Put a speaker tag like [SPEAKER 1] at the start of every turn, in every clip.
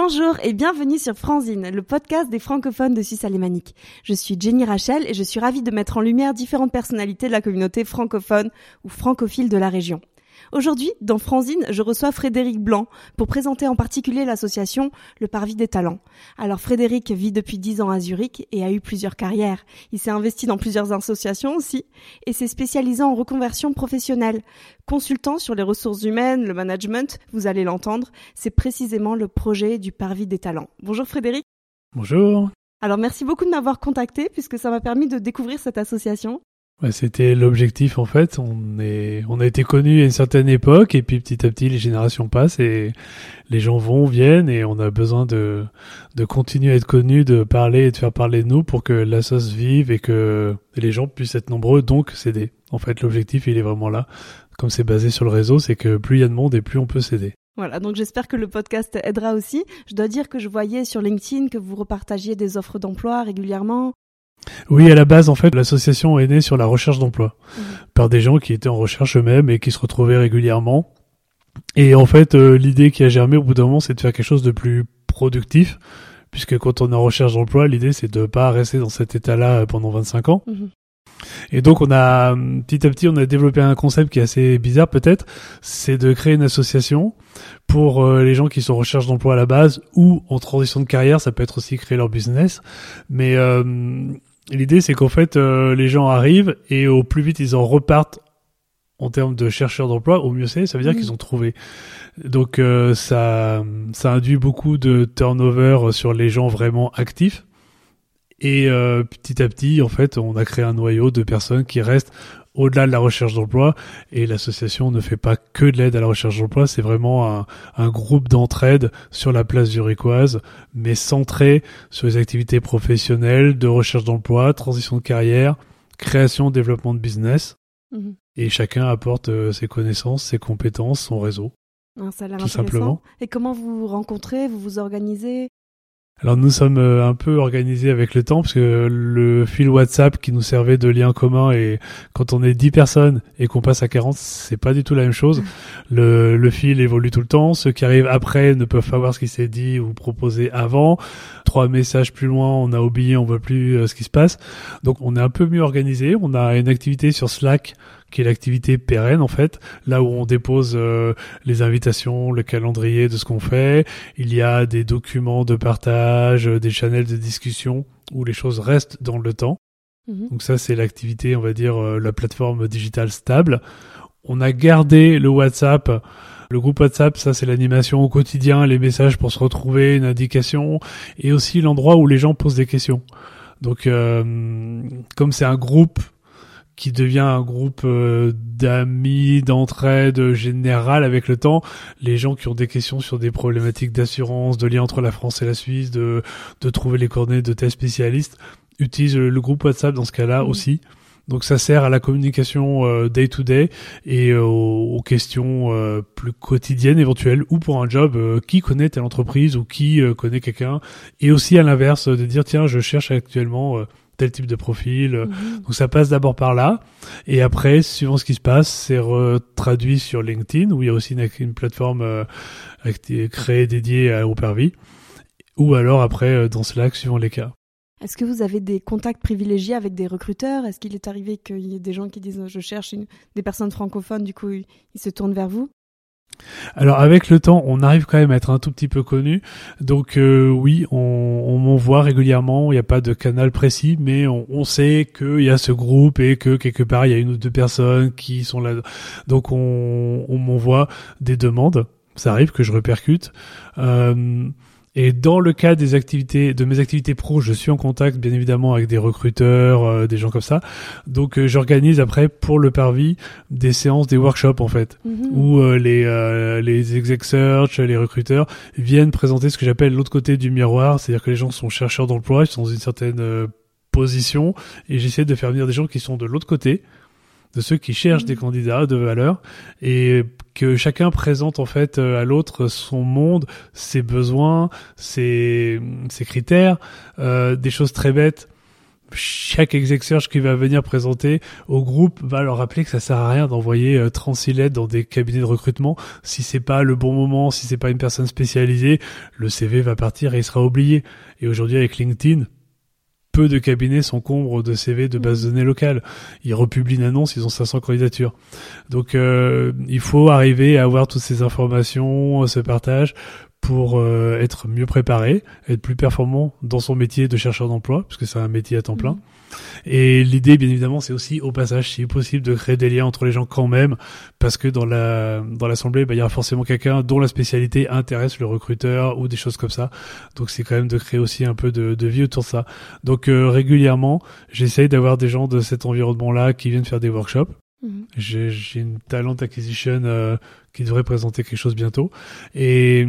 [SPEAKER 1] Bonjour et bienvenue sur Franzine, le podcast des francophones de Suisse alémanique. Je suis Jenny Rachel et je suis ravie de mettre en lumière différentes personnalités de la communauté francophone ou francophile de la région. Aujourd'hui, dans Franzine, je reçois Frédéric Blanc pour présenter en particulier l'association Le Parvis des Talents. Alors Frédéric vit depuis 10 ans à Zurich et a eu plusieurs carrières. Il s'est investi dans plusieurs associations aussi et s'est spécialisé en reconversion professionnelle. Consultant sur les ressources humaines, le management, vous allez l'entendre, c'est précisément le projet du Parvis des Talents. Bonjour Frédéric.
[SPEAKER 2] Bonjour.
[SPEAKER 1] Alors merci beaucoup de m'avoir contacté puisque ça m'a permis de découvrir cette association.
[SPEAKER 2] Ouais, C'était l'objectif en fait. On est, on a été connus à une certaine époque et puis petit à petit les générations passent et les gens vont, viennent et on a besoin de, de continuer à être connus, de parler et de faire parler de nous pour que la sauce vive et que les gens puissent être nombreux, donc s'aider. En fait, l'objectif il est vraiment là. Comme c'est basé sur le réseau, c'est que plus il y a de monde et plus on peut s'aider.
[SPEAKER 1] Voilà, donc j'espère que le podcast aidera aussi. Je dois dire que je voyais sur LinkedIn que vous repartagiez des offres d'emploi régulièrement.
[SPEAKER 2] Oui, à la base, en fait, l'association est née sur la recherche d'emploi
[SPEAKER 1] Mhm.
[SPEAKER 2] par des gens qui étaient en recherche eux-mêmes et qui se retrouvaient régulièrement. Et en fait, euh, l'idée qui a germé au bout d'un moment, c'est de faire quelque chose de plus productif, puisque quand on est en recherche d'emploi, l'idée c'est de pas rester dans cet état-là euh, pendant 25 ans.
[SPEAKER 1] Mhm.
[SPEAKER 2] Et donc, on a hum, petit à petit, on a développé un concept qui est assez bizarre peut-être, c'est de créer une association pour euh, les gens qui sont en recherche d'emploi à la base ou en transition de carrière. Ça peut être aussi créer leur business, mais euh, L'idée, c'est qu'en fait, euh, les gens arrivent et au plus vite ils en repartent en termes de chercheurs d'emploi, au mieux c'est. Ça veut dire
[SPEAKER 1] Mhm.
[SPEAKER 2] qu'ils ont trouvé. Donc euh, ça, ça induit beaucoup de turnover sur les gens vraiment actifs. Et euh, petit à petit, en fait, on a créé un noyau de personnes qui restent au-delà de la recherche d'emploi. Et l'association ne fait pas que de l'aide à la recherche d'emploi, c'est vraiment un, un groupe d'entraide sur la place zurichoise, mais centré sur les activités professionnelles de recherche d'emploi, transition de carrière, création, développement de business.
[SPEAKER 1] Mhm.
[SPEAKER 2] Et chacun apporte euh, ses connaissances, ses compétences, son réseau.
[SPEAKER 1] Ah, Ça a l'air
[SPEAKER 2] Tout simplement.
[SPEAKER 1] Et comment vous vous rencontrez, vous vous organisez?
[SPEAKER 2] Alors nous sommes euh, un peu organisés avec le temps parce que le fil WhatsApp qui nous servait de lien commun et quand on est 10 personnes et qu'on passe à 40, c'est pas du tout la même chose. Le, fil évolue tout le temps. Ceux qui arrivent après ne peuvent pas voir ce qui s'est dit ou proposé avant. Trois messages plus loin, on a oublié, on voit plus euh, ce qui se passe. Donc on est un peu mieux organisé. On a une activité sur Slack qui est l'activité pérenne en fait, là où on dépose euh, les invitations, le calendrier de ce qu'on fait. Il y a des documents de partage, euh, des channels de discussion où les choses restent dans le temps.
[SPEAKER 1] Mhm.
[SPEAKER 2] Donc ça, c'est l'activité, on va dire, euh, la plateforme digitale stable. On a gardé le WhatsApp. Le groupe WhatsApp, ça c'est l'animation au quotidien, les messages pour se retrouver, une indication, et aussi l'endroit où les gens posent des questions. Donc euh, comme c'est un groupe qui devient un groupe euh, d'amis, d'entraide générale avec le temps, les gens qui ont des questions sur des problématiques d'assurance, de lien entre la France et la Suisse, de, de trouver les coordonnées de tels spécialistes, utilisent le, le groupe WhatsApp dans ce cas-là
[SPEAKER 1] Mhm.
[SPEAKER 2] aussi. Donc ça sert à la communication euh, day to day et euh, aux, aux questions euh, plus quotidiennes éventuelles ou pour un job euh, qui connaît telle entreprise ou qui euh, connaît quelqu'un et aussi à l'inverse de dire tiens je cherche actuellement euh, tel type de profil euh,
[SPEAKER 1] Mhm.
[SPEAKER 2] donc ça passe d'abord par là, et après, suivant ce qui se passe, c'est traduit sur LinkedIn, où il y a aussi une, une plateforme euh, créée dédiée à, au Parvis, ou alors après euh, dans Slack, suivant les cas.
[SPEAKER 1] Est-ce que vous avez des contacts privilégiés avec des recruteurs? Est-ce qu'il est arrivé qu'il y ait des gens qui disent je cherche une- des personnes francophones, du coup ils se tournent vers vous?
[SPEAKER 2] Alors avec le temps, on arrive quand même à être un tout petit peu connu, donc euh, oui, on, on m'envoie régulièrement, il n'y a pas de canal précis, mais on, sait qu'il y a ce groupe et que quelque part il y a une ou deux personnes qui sont là, donc on, on m'envoie des demandes, ça arrive que je répercute. Euh, et dans le cas des activités, de mes activités pro, je suis en contact bien évidemment avec des recruteurs, euh, des gens comme ça. Donc euh, j'organise après pour le Parvis des séances, des workshops en fait
[SPEAKER 1] Mhm.
[SPEAKER 2] où euh, les euh, les exec search, les recruteurs viennent présenter ce que j'appelle l'autre côté du miroir, c'est-à-dire que les gens sont chercheurs d'emploi, ils sont dans une certaine euh, position et j'essaie de faire venir des gens qui sont de l'autre côté, de ceux qui cherchent des candidats de valeur et que chacun présente en fait euh, à l'autre son monde, ses besoins, ses ses critères, euh, des choses très bêtes. Chaque exec search qui va venir présenter au groupe va leur rappeler que ça sert à rien d'envoyer 36 lettres dans des cabinets de recrutement si c'est pas le bon moment, si c'est pas une personne spécialisée, le CV va partir et il sera oublié. Et aujourd'hui avec LinkedIn, peu de cabinets s'encombrent de CV de base de données locales. Ils republient une annonce, ils ont 500 candidatures. Donc euh, il faut arriver à avoir toutes ces informations, ce partage pour euh, être mieux préparé, être plus performant dans son métier de chercheur d'emploi, puisque c'est un métier à temps plein. Mmh. Et l'idée, bien évidemment, c'est aussi au passage, si possible, de créer des liens entre les gens quand même, parce que dans la dans l'assemblée, bah, il y aura forcément quelqu'un dont la spécialité intéresse le recruteur ou des choses comme ça. Donc c'est quand même de créer aussi un peu de, de vie autour de ça. Donc euh, régulièrement, j'essaye d'avoir des gens de cet environnement-là qui viennent faire des workshops. Mmh. J'ai une talent acquisition euh, qui devrait présenter quelque chose bientôt. Et,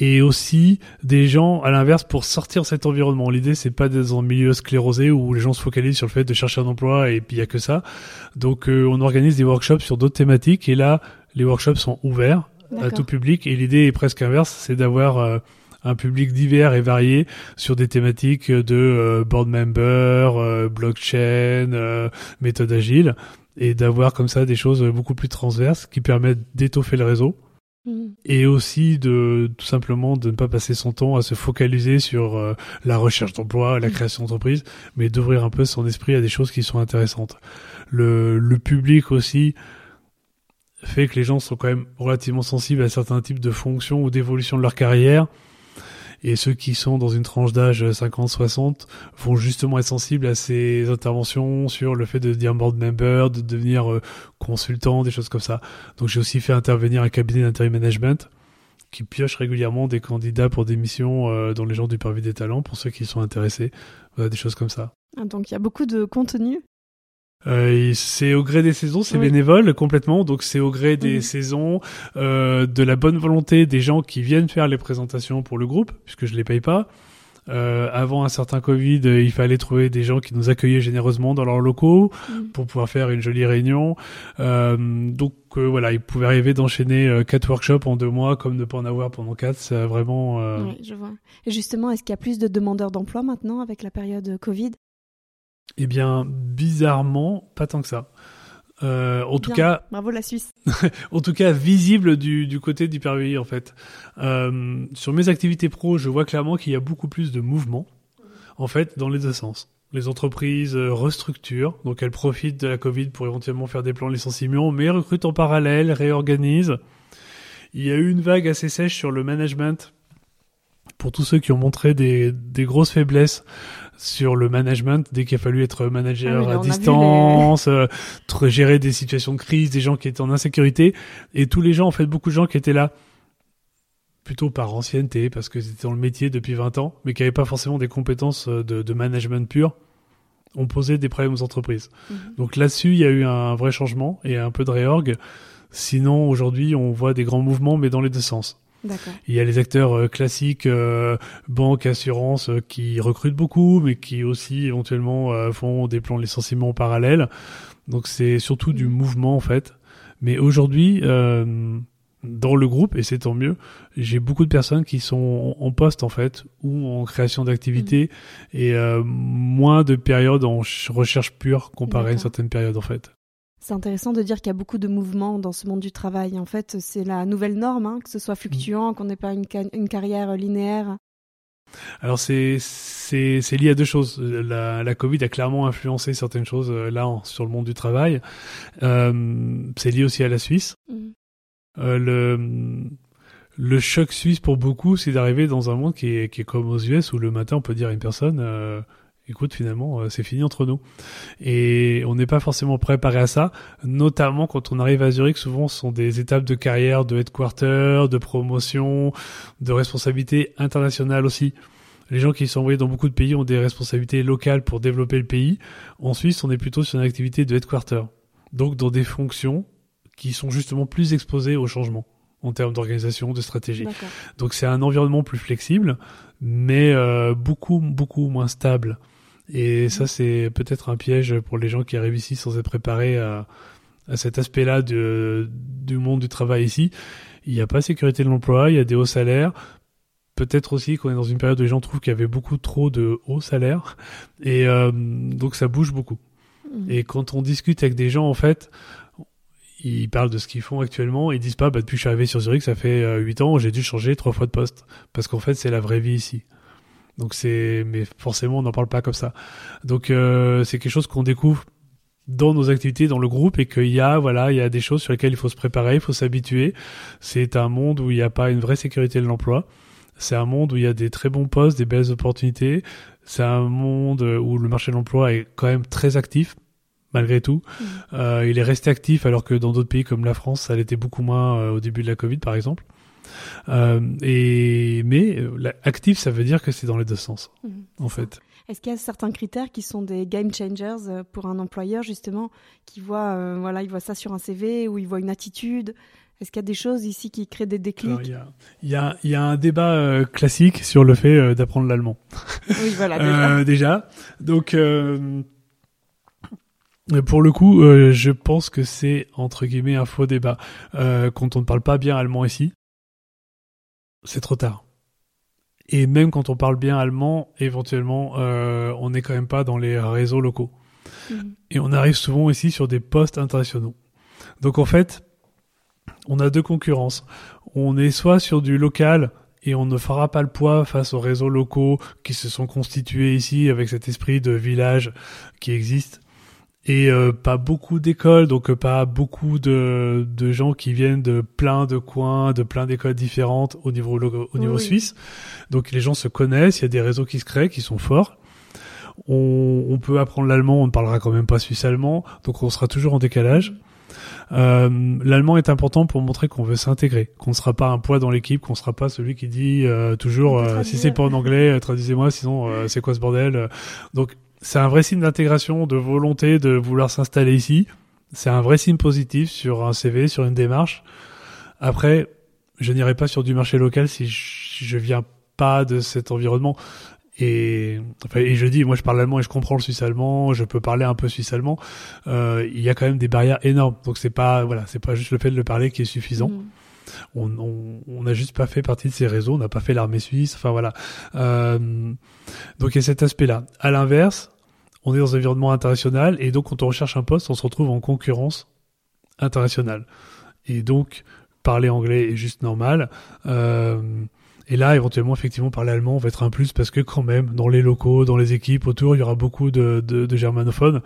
[SPEAKER 2] et aussi des gens à l'inverse pour sortir de cet environnement. L'idée c'est pas d'être dans un milieu sclérosé où les gens se focalisent sur le fait de chercher un emploi et puis il y a que ça. Donc euh, on organise des workshops sur d'autres thématiques et là les workshops sont ouverts à tout public et l'idée est presque inverse, c'est d'avoir euh, un public divers et varié sur des thématiques de euh, board member, blockchain, méthode agile et d'avoir comme ça des choses beaucoup plus transverses qui permettent d'étoffer le réseau mm. et aussi de tout simplement de ne pas passer son temps à se focaliser sur euh, la recherche d'emploi, la mm. création d'entreprise, mais d'ouvrir un peu son esprit à des choses qui sont intéressantes. Le, le public aussi fait que les gens sont quand même relativement sensibles à certains types de fonctions ou d'évolution de leur carrière et ceux qui sont dans une tranche d'âge 50-60 vont justement être sensibles à ces interventions sur le fait de devenir board member, de devenir euh, consultant, des choses comme ça. Donc j'ai aussi fait intervenir un cabinet d'intérim management qui pioche régulièrement des candidats pour des missions euh, dans les gens du parvis des talents pour ceux qui sont intéressés. Des choses comme ça.
[SPEAKER 1] Ah, donc il y a beaucoup de contenu
[SPEAKER 2] euh, c'est au gré des saisons, c'est bénévole complètement, donc c'est au gré des mhm. saisons, euh, de la bonne volonté des gens qui viennent faire les présentations pour le groupe, puisque je les paye pas. Euh, avant un certain Covid, euh, il fallait trouver des gens qui nous accueillaient généreusement dans leurs locaux mhm. pour pouvoir faire une jolie réunion. Euh, donc euh, voilà, il pouvait arriver d'enchaîner quatre workshops en deux mois, comme ne pas en avoir pendant quatre. C'est vraiment.
[SPEAKER 1] Oui, je vois. Et justement, est-ce qu'il y a plus de demandeurs d'emploi maintenant avec la période Covid?
[SPEAKER 2] Eh bien, bizarrement, pas tant que ça. Euh, en tout cas,
[SPEAKER 1] bravo la Suisse.
[SPEAKER 2] en tout cas, visible du, du côté d'Hypervi en fait. Euh, sur mes activités pro, je vois clairement qu'il y a beaucoup plus de mouvements, en fait, dans les deux sens. Les entreprises euh, restructurent, donc elles profitent de la Covid pour éventuellement faire des plans de licenciement, mais recrutent en parallèle, réorganisent. Il y a eu une vague assez sèche sur le management pour tous ceux qui ont montré des, des grosses faiblesses sur le management dès qu'il a fallu être manager ah à distance, euh, gérer des situations de crise, des gens qui étaient en insécurité et tous les gens en fait beaucoup de gens qui étaient là plutôt par ancienneté parce que c'était dans le métier depuis 20 ans mais qui n'avaient pas forcément des compétences euh, de, de management pur ont posé des problèmes aux entreprises. Mhm. Donc là-dessus, il y a eu un vrai changement et un peu de réorg. Sinon, aujourd'hui, on voit des grands mouvements, mais dans les deux sens. Il y a les acteurs euh, classiques, euh, banque, assurance, euh, qui recrutent beaucoup, mais qui aussi éventuellement font des plans de licenciement parallèles. Donc c'est surtout du mouvement en fait. Mais aujourd'hui, dans le groupe, et c'est tant mieux, j'ai beaucoup de personnes qui sont en poste en fait, ou en création d'activité, mmh. et moins de périodes en recherche pure comparé à une certaine période en fait.
[SPEAKER 1] C'est intéressant de dire qu'il y a beaucoup de mouvements dans ce monde du travail. En fait, c'est la nouvelle norme, hein, que ce soit fluctuant, qu'on n'ait pas une, une, carrière linéaire.
[SPEAKER 2] Alors c'est lié à deux choses. La, la Covid a clairement influencé certaines choses euh, là sur le monde du travail. Euh, c'est lié aussi à la Suisse. Mmh. Euh, le le choc suisse pour beaucoup, c'est d'arriver dans un monde qui est, qui est comme aux US où le matin on peut dire à une personne euh, écoute, finalement, euh, c'est fini entre nous. Et on n'est pas forcément préparé à ça, notamment quand on arrive à Zurich, souvent ce sont des étapes de carrière, de headquarter, de promotion, de responsabilité internationale aussi. Les gens qui sont envoyés dans beaucoup de pays ont des responsabilités locales pour développer le pays. En Suisse, on est plutôt sur une activité de headquarter. Donc dans des fonctions qui sont justement plus exposées au changement en termes d'organisation, de stratégie. Donc c'est un environnement plus flexible, mais euh, beaucoup beaucoup moins stable. Et ça, c'est peut-être un piège pour les gens qui arrivent ici sans être préparés à, à cet aspect-là du monde du travail ici. Il n'y a pas sécurité de l'emploi, il y a des hauts salaires. peut-être aussi qu'on est dans une période où les gens trouvent qu'il y avait beaucoup trop de hauts salaires et euh, donc ça bouge beaucoup.
[SPEAKER 1] Mhm.
[SPEAKER 2] Et quand on discute avec des gens, en fait, ils parlent de ce qu'ils font actuellement. Ils disent pas, bah, depuis que je suis arrivé sur Zurich, ça fait euh, 8 ans, j'ai dû changer trois fois de poste. Parce qu'en fait, c'est la vraie vie ici. Donc c'est, mais forcément, on n'en parle pas comme ça. Donc euh, c'est quelque chose qu'on découvre dans nos activités, dans le groupe, et qu'il y a, voilà, il y a des choses sur lesquelles il faut se préparer, il faut s'habituer. C'est un monde où il n'y a pas une vraie sécurité de l'emploi. C'est un monde où il y a des très bons postes, des belles opportunités. C'est un monde où le marché de l'emploi est quand même très actif, malgré tout.
[SPEAKER 1] Mhm.
[SPEAKER 2] Euh, il est resté actif alors que dans d'autres pays comme la France, ça l'était beaucoup moins euh, au début de la Covid, par exemple. Euh, et mais euh, la- actif, ça veut dire que c'est dans les deux sens,
[SPEAKER 1] Mhm.
[SPEAKER 2] en fait.
[SPEAKER 1] Est-ce qu'il y a certains critères qui sont des game changers euh, pour un employeur justement qui voit euh, voilà il voit ça sur un CV ou il voit une attitude? Est-ce qu'il y a des choses ici qui créent des déclics?
[SPEAKER 2] Alors, il y a, il y, a, il y a un débat euh, classique sur le fait euh, d'apprendre l'allemand.
[SPEAKER 1] Oui voilà déjà.
[SPEAKER 2] Déjà. Donc, pour le coup, je pense que c'est entre guillemets un faux débat. Quand on ne parle pas bien allemand ici, c'est trop tard. Et même quand on parle bien allemand, éventuellement, euh, on n'est quand même pas dans les réseaux locaux.
[SPEAKER 1] Mhm.
[SPEAKER 2] Et on arrive souvent ici sur des postes internationaux. Donc en fait, on a deux concurrences. On est soit sur du local et on ne fera pas le poids face aux réseaux locaux qui se sont constitués ici avec cet esprit de village qui existe. Et euh, pas beaucoup d'écoles, donc euh, pas beaucoup de, de gens qui viennent de plein de coins, de plein d'écoles différentes au niveau, au niveau
[SPEAKER 1] Oui.
[SPEAKER 2] suisse. Donc les gens se connaissent, il y a des réseaux qui se créent, qui sont forts. On, on peut apprendre l'allemand, on ne parlera quand même pas suisse-allemand, donc on sera toujours en décalage. Euh, l'allemand est important pour montrer qu'on veut s'intégrer, qu'on ne sera pas un poids dans l'équipe, qu'on ne sera pas celui qui dit euh, toujours euh, si c'est pas en anglais, euh, traduisez-moi, sinon euh, c'est quoi ce bordel. Donc c'est un vrai signe d'intégration, de volonté de vouloir s'installer ici. C'est un vrai signe positif sur un CV, sur une démarche. Après, je n'irai pas sur du marché local si je, viens pas de cet environnement. Et, enfin, et je dis, moi je parle allemand et je comprends le suisse allemand, je peux parler un peu suisse allemand. Euh, il y a quand même des barrières énormes. Donc c'est pas, voilà, c'est pas juste le fait de le parler qui est suffisant.
[SPEAKER 1] Mhm.
[SPEAKER 2] On, n'a juste pas fait partie de ces réseaux, on n'a pas fait l'armée suisse, enfin voilà. Euh, donc il y a cet aspect-là. À l'inverse, on est dans un environnement international et donc quand on recherche un poste, on se retrouve en concurrence internationale. Et donc parler anglais est juste normal. Euh, et là, éventuellement, effectivement, parler allemand va être un plus parce que quand même, dans les locaux, dans les équipes autour, il y aura beaucoup de, de, de germanophones.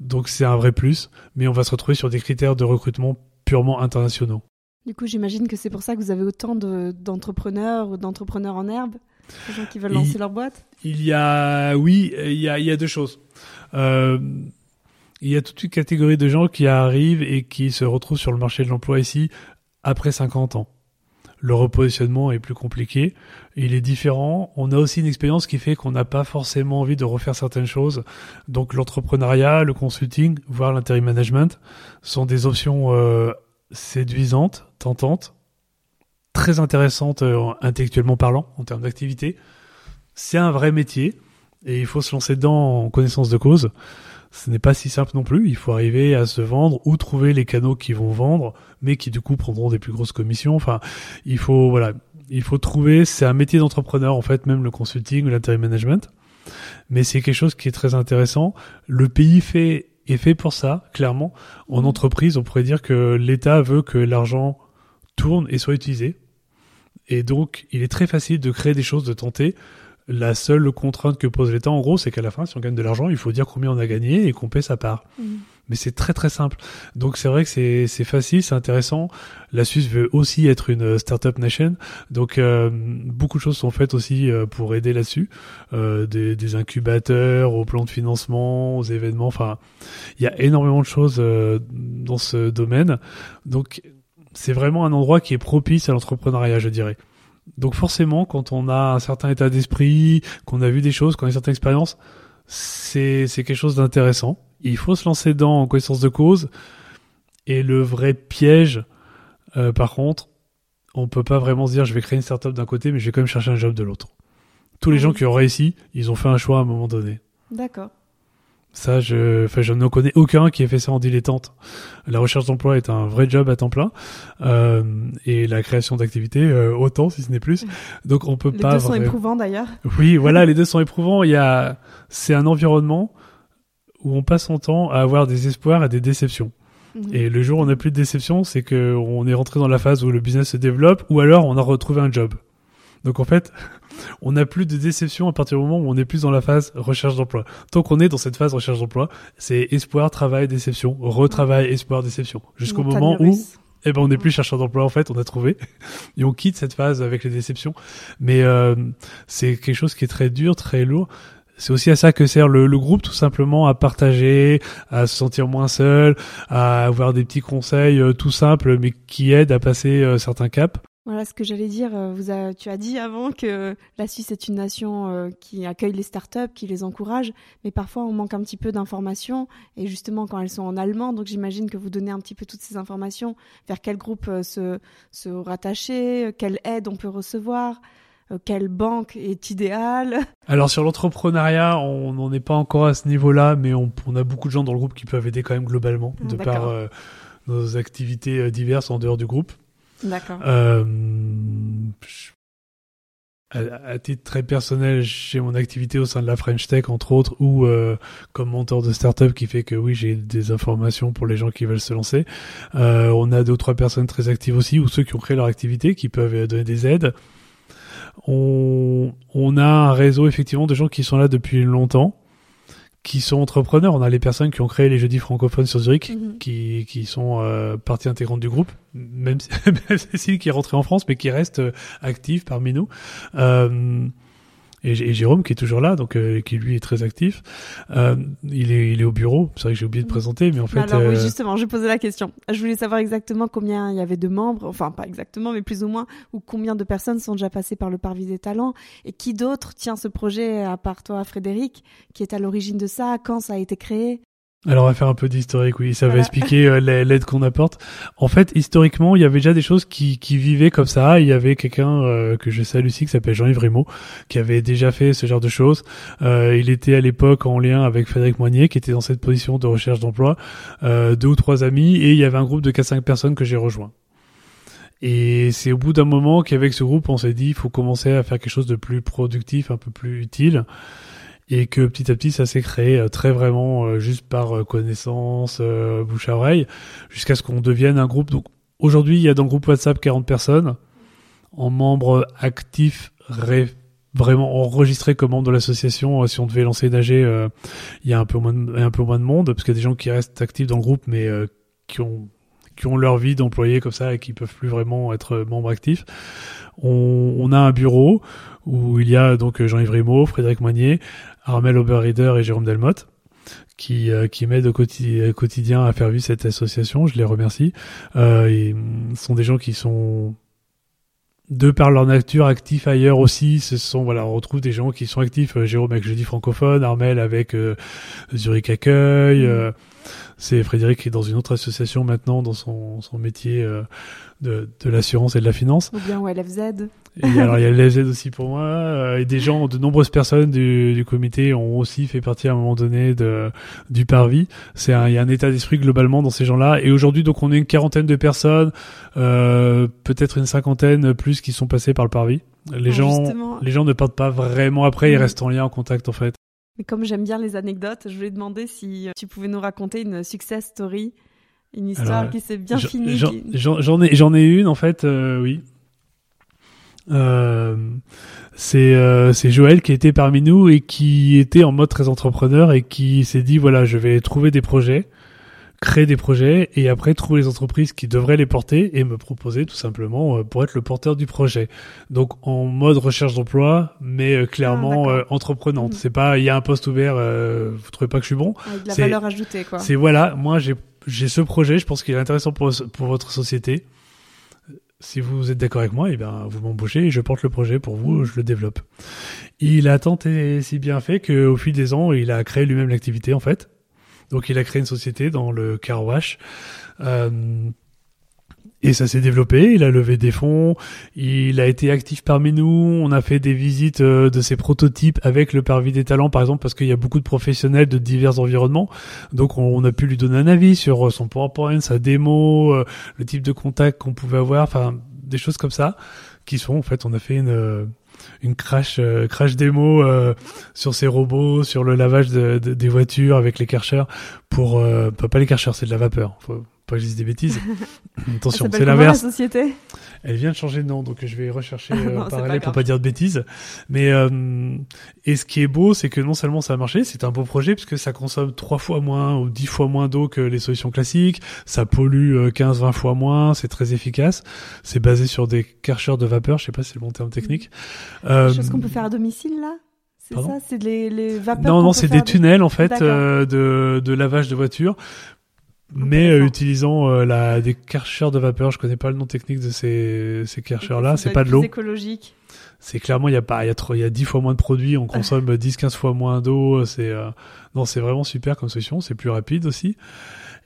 [SPEAKER 2] Donc c'est un vrai plus. Mais on va se retrouver sur des critères de recrutement purement internationaux.
[SPEAKER 1] Du coup j'imagine que c'est pour ça que vous avez autant de- d'entrepreneurs ou d'entrepreneurs en herbe, des gens qui veulent lancer leur boîte?
[SPEAKER 2] Il y a, oui, il y a, il y a deux choses. Euh, il y a toute une catégorie de gens qui arrivent et qui se retrouvent sur le marché de l'emploi ici après 50 ans. Le repositionnement est plus compliqué, il est différent. On a aussi une expérience qui fait qu'on n'a pas forcément envie de refaire certaines choses. Donc l'entrepreneuriat, le consulting, voire l'interim management sont des options euh, séduisantes, tentantes, très intéressantes euh, intellectuellement parlant en termes d'activité c'est un vrai métier et il faut se lancer dedans en connaissance de cause. Ce n'est pas si simple non plus. Il faut arriver à se vendre ou trouver les canaux qui vont vendre, mais qui du coup prendront des plus grosses commissions. Enfin, il faut voilà, il faut trouver. C'est un métier d'entrepreneur en fait, même le consulting ou l'interim management. Mais c'est quelque chose qui est très intéressant. Le pays fait est fait pour ça, clairement. En entreprise, on pourrait dire que l'État veut que l'argent tourne et soit utilisé. Et donc, il est très facile de créer des choses, de tenter. La seule contrainte que pose l'État, en gros, c'est qu'à la fin, si on gagne de l'argent, il faut dire combien on a gagné et qu'on paie sa part.
[SPEAKER 1] Mhm.
[SPEAKER 2] Mais c'est très très simple. Donc c'est vrai que c'est c'est facile, c'est intéressant. La Suisse veut aussi être une startup nation, donc euh, beaucoup de choses sont faites aussi euh, pour aider là-dessus, euh, des, des incubateurs, au plan de financement, aux événements. Enfin, il y a énormément de choses euh, dans ce domaine. Donc c'est vraiment un endroit qui est propice à l'entrepreneuriat, je dirais. Donc forcément, quand on a un certain état d'esprit, qu'on a vu des choses, qu'on a une certaine expérience, c'est c'est quelque chose d'intéressant. Il faut se lancer dedans en connaissance de cause. Et le vrai piège, euh, par contre, on peut pas vraiment se dire je vais créer une startup d'un côté, mais je vais quand même chercher un job de l'autre. Tous les
[SPEAKER 1] Ah
[SPEAKER 2] gens qui ont réussi, ils ont fait un choix à un moment donné.
[SPEAKER 1] D'accord.
[SPEAKER 2] Ça, je, enfin, je ne connais aucun qui ait fait ça en dilettante. La recherche d'emploi est un vrai job à temps plein, euh, et la création d'activités euh, autant, si ce n'est plus. Donc, on peut
[SPEAKER 1] Les
[SPEAKER 2] pas.
[SPEAKER 1] deux sont éprouvants d'ailleurs.
[SPEAKER 2] Oui, voilà, les deux sont éprouvants. Il y a, c'est un environnement où on passe son temps à avoir des espoirs et des déceptions.
[SPEAKER 1] Mhm.
[SPEAKER 2] Et le jour où on n'a plus de déception, c'est que on est rentré dans la phase où le business se développe, ou alors on a retrouvé un job. Donc en fait, on n'a plus de déception à partir du moment où on est plus dans la phase recherche d'emploi. Tant qu'on est dans cette phase recherche d'emploi, c'est espoir, travail, déception, retravail, espoir, déception. Jusqu'au moment où, eh ben, on n'est plus chercheur d'emploi en fait, on a trouvé et on quitte cette phase avec les déceptions. Mais euh, c'est quelque chose qui est très dur, très lourd. C'est aussi à ça que sert le, le groupe, tout simplement à partager, à se sentir moins seul, à avoir des petits conseils euh, tout simples, mais qui aident à passer euh, certains caps.
[SPEAKER 1] Voilà ce que j'allais dire. euh, Vous a- tu as dit avant que la Suisse est une nation euh, qui accueille les startups, qui les encourage, mais parfois on manque un petit peu d'informations, et justement quand elles sont en allemand, donc j'imagine que vous donnez un petit peu toutes ces informations, vers quel groupe euh, se, se rattacher, quelle aide on peut recevoir, euh, quelle banque est idéale.
[SPEAKER 2] Alors sur l'entrepreneuriat, on n'en est pas encore à ce niveau-là, mais on, on a beaucoup de gens dans le groupe qui peuvent aider quand même globalement,
[SPEAKER 1] Ah,
[SPEAKER 2] de par euh, nos activités diverses en dehors du groupe.
[SPEAKER 1] D'accord.
[SPEAKER 2] Euh, à titre très personnel, j'ai mon activité au sein de la French Tech, entre autres, ou euh, comme mentor de start-up qui fait que oui, j'ai des informations pour les gens qui veulent se lancer. Euh, on a deux ou trois personnes très actives aussi, ou ceux qui ont créé leur activité, qui peuvent euh, donner des aides. On, on a un réseau effectivement de gens qui sont là depuis longtemps, qui sont entrepreneurs. On a les personnes qui ont créé les jeudis francophones sur Zurich,
[SPEAKER 1] Mhm.
[SPEAKER 2] qui, qui sont euh, partie intégrante du groupe, même, Cécile qui est rentrée en France, mais qui reste euh, active parmi nous. Euh, et, Jérôme qui est toujours là, donc euh, qui lui est très actif. Euh, il, est, il est au bureau, c'est vrai que j'ai oublié de présenter, mais en fait...
[SPEAKER 1] Alors oui,
[SPEAKER 2] euh,
[SPEAKER 1] justement, je posais la question. Je voulais savoir exactement combien il y avait de membres, enfin pas exactement, mais plus ou moins, ou combien de personnes sont déjà passées par le Parvis des Talents, et qui d'autre tient ce projet à part toi, Frédéric, qui est à l'origine de ça, quand ça a été créé?
[SPEAKER 2] Alors on va faire un peu d'historique, oui, ça va expliquer euh, la- l'aide qu'on apporte. En fait, historiquement, il y avait déjà des choses qui, qui vivaient comme ça. Il y avait quelqu'un euh, que je salue aussi, qui s'appelle Jean-Yves Rimaud, qui avait déjà fait ce genre de choses. Euh, il était à l'époque en lien avec Frédéric Moignet, qui était dans cette position de recherche d'emploi, euh, deux ou trois amis, et il y avait un groupe de 4-5 personnes que j'ai rejoint. Et c'est au bout d'un moment qu'avec ce groupe, on s'est dit, il faut commencer à faire quelque chose de plus productif, un peu plus utile et que petit à petit ça s'est créé euh, très vraiment euh, juste par euh, connaissance, bouche à oreille, jusqu'à ce qu'on devienne un groupe. Donc aujourd'hui il y a dans le groupe WhatsApp 40 personnes en membres actifs ré- vraiment enregistrés comme membres de l'association. Si on devait lancer nager, euh, il y a un peu moins de, un peu moins de monde parce qu'il y a des gens qui restent actifs dans le groupe mais euh, qui ont qui ont leur vie d'employés comme ça et qui peuvent plus vraiment être membres actifs. On, on a un bureau où il y a donc Jean-Yves Rimaud, Frédéric Moignet, Armel Oberrieder et Jérôme Delmotte qui, euh, qui m'aident au quotidien, quotidien à faire vivre cette association. Je les remercie. Euh, et, mm, ce sont des gens qui sont de par leur nature actifs ailleurs aussi. Ce sont voilà, on retrouve des gens qui sont actifs. Euh, Jérôme avec Jeudi francophone, Armel avec euh, Zurich Accueil. Euh, c'est Frédéric qui est dans une autre association maintenant dans son, son métier euh, de, de l'assurance et de la finance.
[SPEAKER 1] Ou bien au LFZ
[SPEAKER 2] Et alors il y a les aides aussi pour moi euh, et des gens, de nombreuses personnes du, du comité ont aussi fait partie à un moment donné de du Parvis. C'est un, il y a un état d'esprit globalement dans ces gens-là. Et aujourd'hui donc on est une quarantaine de personnes, euh, peut-être une cinquantaine plus qui sont passées par le Parvis. Les
[SPEAKER 1] Ah,
[SPEAKER 2] gens,
[SPEAKER 1] justement.
[SPEAKER 2] les gens ne partent pas vraiment après, ils
[SPEAKER 1] Mhm.
[SPEAKER 2] restent en lien, en contact en fait.
[SPEAKER 1] Mais comme j'aime bien les anecdotes, je voulais demander si euh, tu pouvais nous raconter une success story, une histoire
[SPEAKER 2] Alors,
[SPEAKER 1] qui s'est bien finie.
[SPEAKER 2] J'en
[SPEAKER 1] qui-
[SPEAKER 2] j'en- j'en ai, j'en ai une en fait, euh, oui. Euh, c'est euh, c'est Joël qui était parmi nous et qui était en mode très entrepreneur et qui s'est dit voilà je vais trouver des projets, créer des projets et après trouver les entreprises qui devraient les porter et me proposer tout simplement euh, pour être le porteur du projet. Donc en mode recherche d'emploi mais euh, clairement euh, entreprenante.
[SPEAKER 1] Mhm.
[SPEAKER 2] C'est pas il y a un poste ouvert, euh, vous trouvez pas que je suis bon
[SPEAKER 1] Avec de la valeur ajoutée, quoi.
[SPEAKER 2] c'est voilà, moi j'ai j'ai ce projet, je pense qu'il est intéressant pour pour votre société. Si vous êtes d'accord avec moi, eh bien vous m'embauchez et je porte le projet pour vous, je le développe. Il a tenté si bien fait qu'au fil des ans, il a créé lui-même l'activité en fait. Donc il a créé une société dans le car wash. Euh, et ça s'est développé, il a levé des fonds, il a été actif parmi nous, on a fait des visites euh, de ses prototypes avec le parvis des talents par exemple parce qu'il y a beaucoup de professionnels de divers environnements. Donc on, a pu lui donner un avis sur son PowerPoint, sa démo, le type de contact qu'on pouvait avoir, enfin des choses comme ça qui sont en fait on a fait une une crash crash démo sur ces robots, sur le lavage de, des voitures avec les Karcher pour pas les Karcher, c'est de la vapeur. Pas que je dise des bêtises. Attention, c'est l'inverse.
[SPEAKER 1] la société?
[SPEAKER 2] Elle vient de changer de nom, donc je vais rechercher euh, en parallèle pour pas dire de bêtises. Mais euh, et ce qui est beau, c'est que non seulement ça a marché, c'est un beau projet puisque ça consomme trois fois moins ou dix fois moins d'eau que les solutions classiques. Ça pollue 15-20 euh, fois moins. C'est très efficace. C'est basé sur des karchers de vapeur. Je sais pas si c'est le bon terme technique.
[SPEAKER 1] Euh, chose qu'on peut faire à domicile là? C'est ça, c'est les, les vapeurs.
[SPEAKER 2] Non, non, c'est des tunnels en fait euh, de, de lavage de voiture mais euh, utilisant euh, la des karchers de vapeur, je connais pas le nom technique de ces ces karchers là, c'est pas de l'eau.
[SPEAKER 1] écologique.
[SPEAKER 2] C'est clairement il y a pas il y a trop il y a 10 fois moins de produits, on consomme 10 15 fois moins d'eau, c'est euh, non, c'est vraiment super comme solution, c'est plus rapide aussi.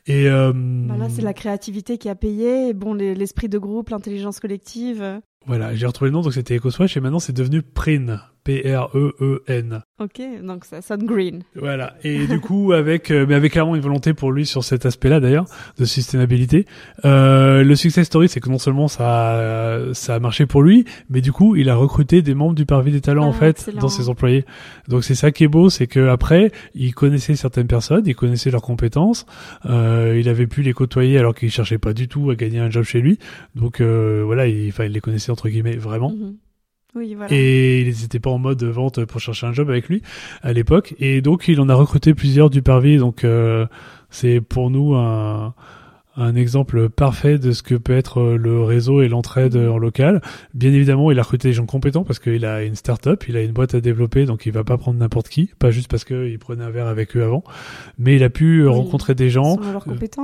[SPEAKER 2] Et euh,
[SPEAKER 1] bah là, c'est la créativité qui a payé, et bon l'esprit de groupe, l'intelligence collective.
[SPEAKER 2] Voilà, j'ai retrouvé le nom, donc c'était EcoSwatch et maintenant c'est devenu Prin. P-R-E-E-N.
[SPEAKER 1] Ok, donc ça sonne green.
[SPEAKER 2] Voilà. Et du coup, avec, euh, mais avec clairement une volonté pour lui sur cet aspect-là d'ailleurs, de sustainabilité. Euh, le success story, c'est que non seulement ça, ça a marché pour lui, mais du coup, il a recruté des membres du Parvis des talents en ah, fait dans ses employés. Donc c'est ça qui est beau, c'est que après, il connaissait certaines personnes, il connaissait leurs compétences, euh, il avait pu les côtoyer alors qu'il cherchait pas du tout à gagner un job chez lui. Donc euh, voilà, il, il les connaissait entre guillemets vraiment. Mhm.
[SPEAKER 1] Oui, voilà.
[SPEAKER 2] Et ils n'étaient pas en mode vente pour chercher un job avec lui à l'époque. Et donc, il en a recruté plusieurs du parvis. Donc, euh, c'est pour nous un, un exemple parfait de ce que peut être euh, le réseau et l'entraide en local. Bien évidemment, il a recruté des gens compétents parce qu'il a une start-up, il a une boîte à développer, donc il va pas prendre n'importe qui, pas juste parce qu'il prenait un verre avec eux avant, mais il a pu rencontrer des gens,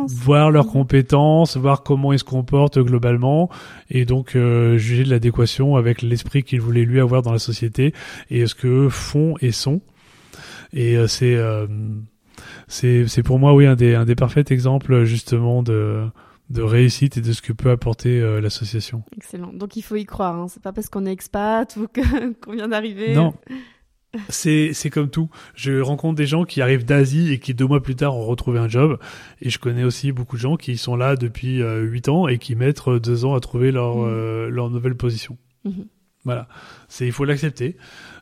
[SPEAKER 2] voir leurs compétences, voir comment ils se comportent globalement, et donc euh, juger de l'adéquation avec l'esprit qu'il voulait lui avoir dans la société et ce que font et sont. Et euh, c'est c'est c'est pour moi oui un des un des parfaits exemples justement de de réussite et de ce que peut apporter euh, l'association.
[SPEAKER 1] Excellent. Donc il faut y croire. Hein. C'est pas parce qu'on est expat ou qu'on vient d'arriver.
[SPEAKER 2] Non. C'est c'est comme tout. Je rencontre des gens qui arrivent d'Asie et qui deux mois plus tard ont retrouvé un job. Et je connais aussi beaucoup de gens qui sont là depuis euh, huit ans et qui mettent euh, deux ans à trouver leur mmh. leur nouvelle position. Mmh. Voilà, c'est il faut l'accepter.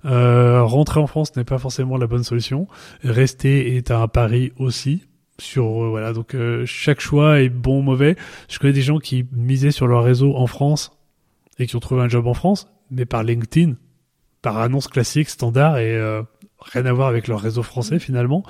[SPEAKER 2] Euh, rentrer en France n'est pas forcément la bonne solution. Rester est un pari aussi. Sur euh, voilà, donc euh, chaque choix est bon ou mauvais. Je connais des gens qui misaient sur leur réseau en France et qui ont trouvé un job en France, mais par LinkedIn, par annonce classique, standard et rien à voir avec leur réseau français finalement.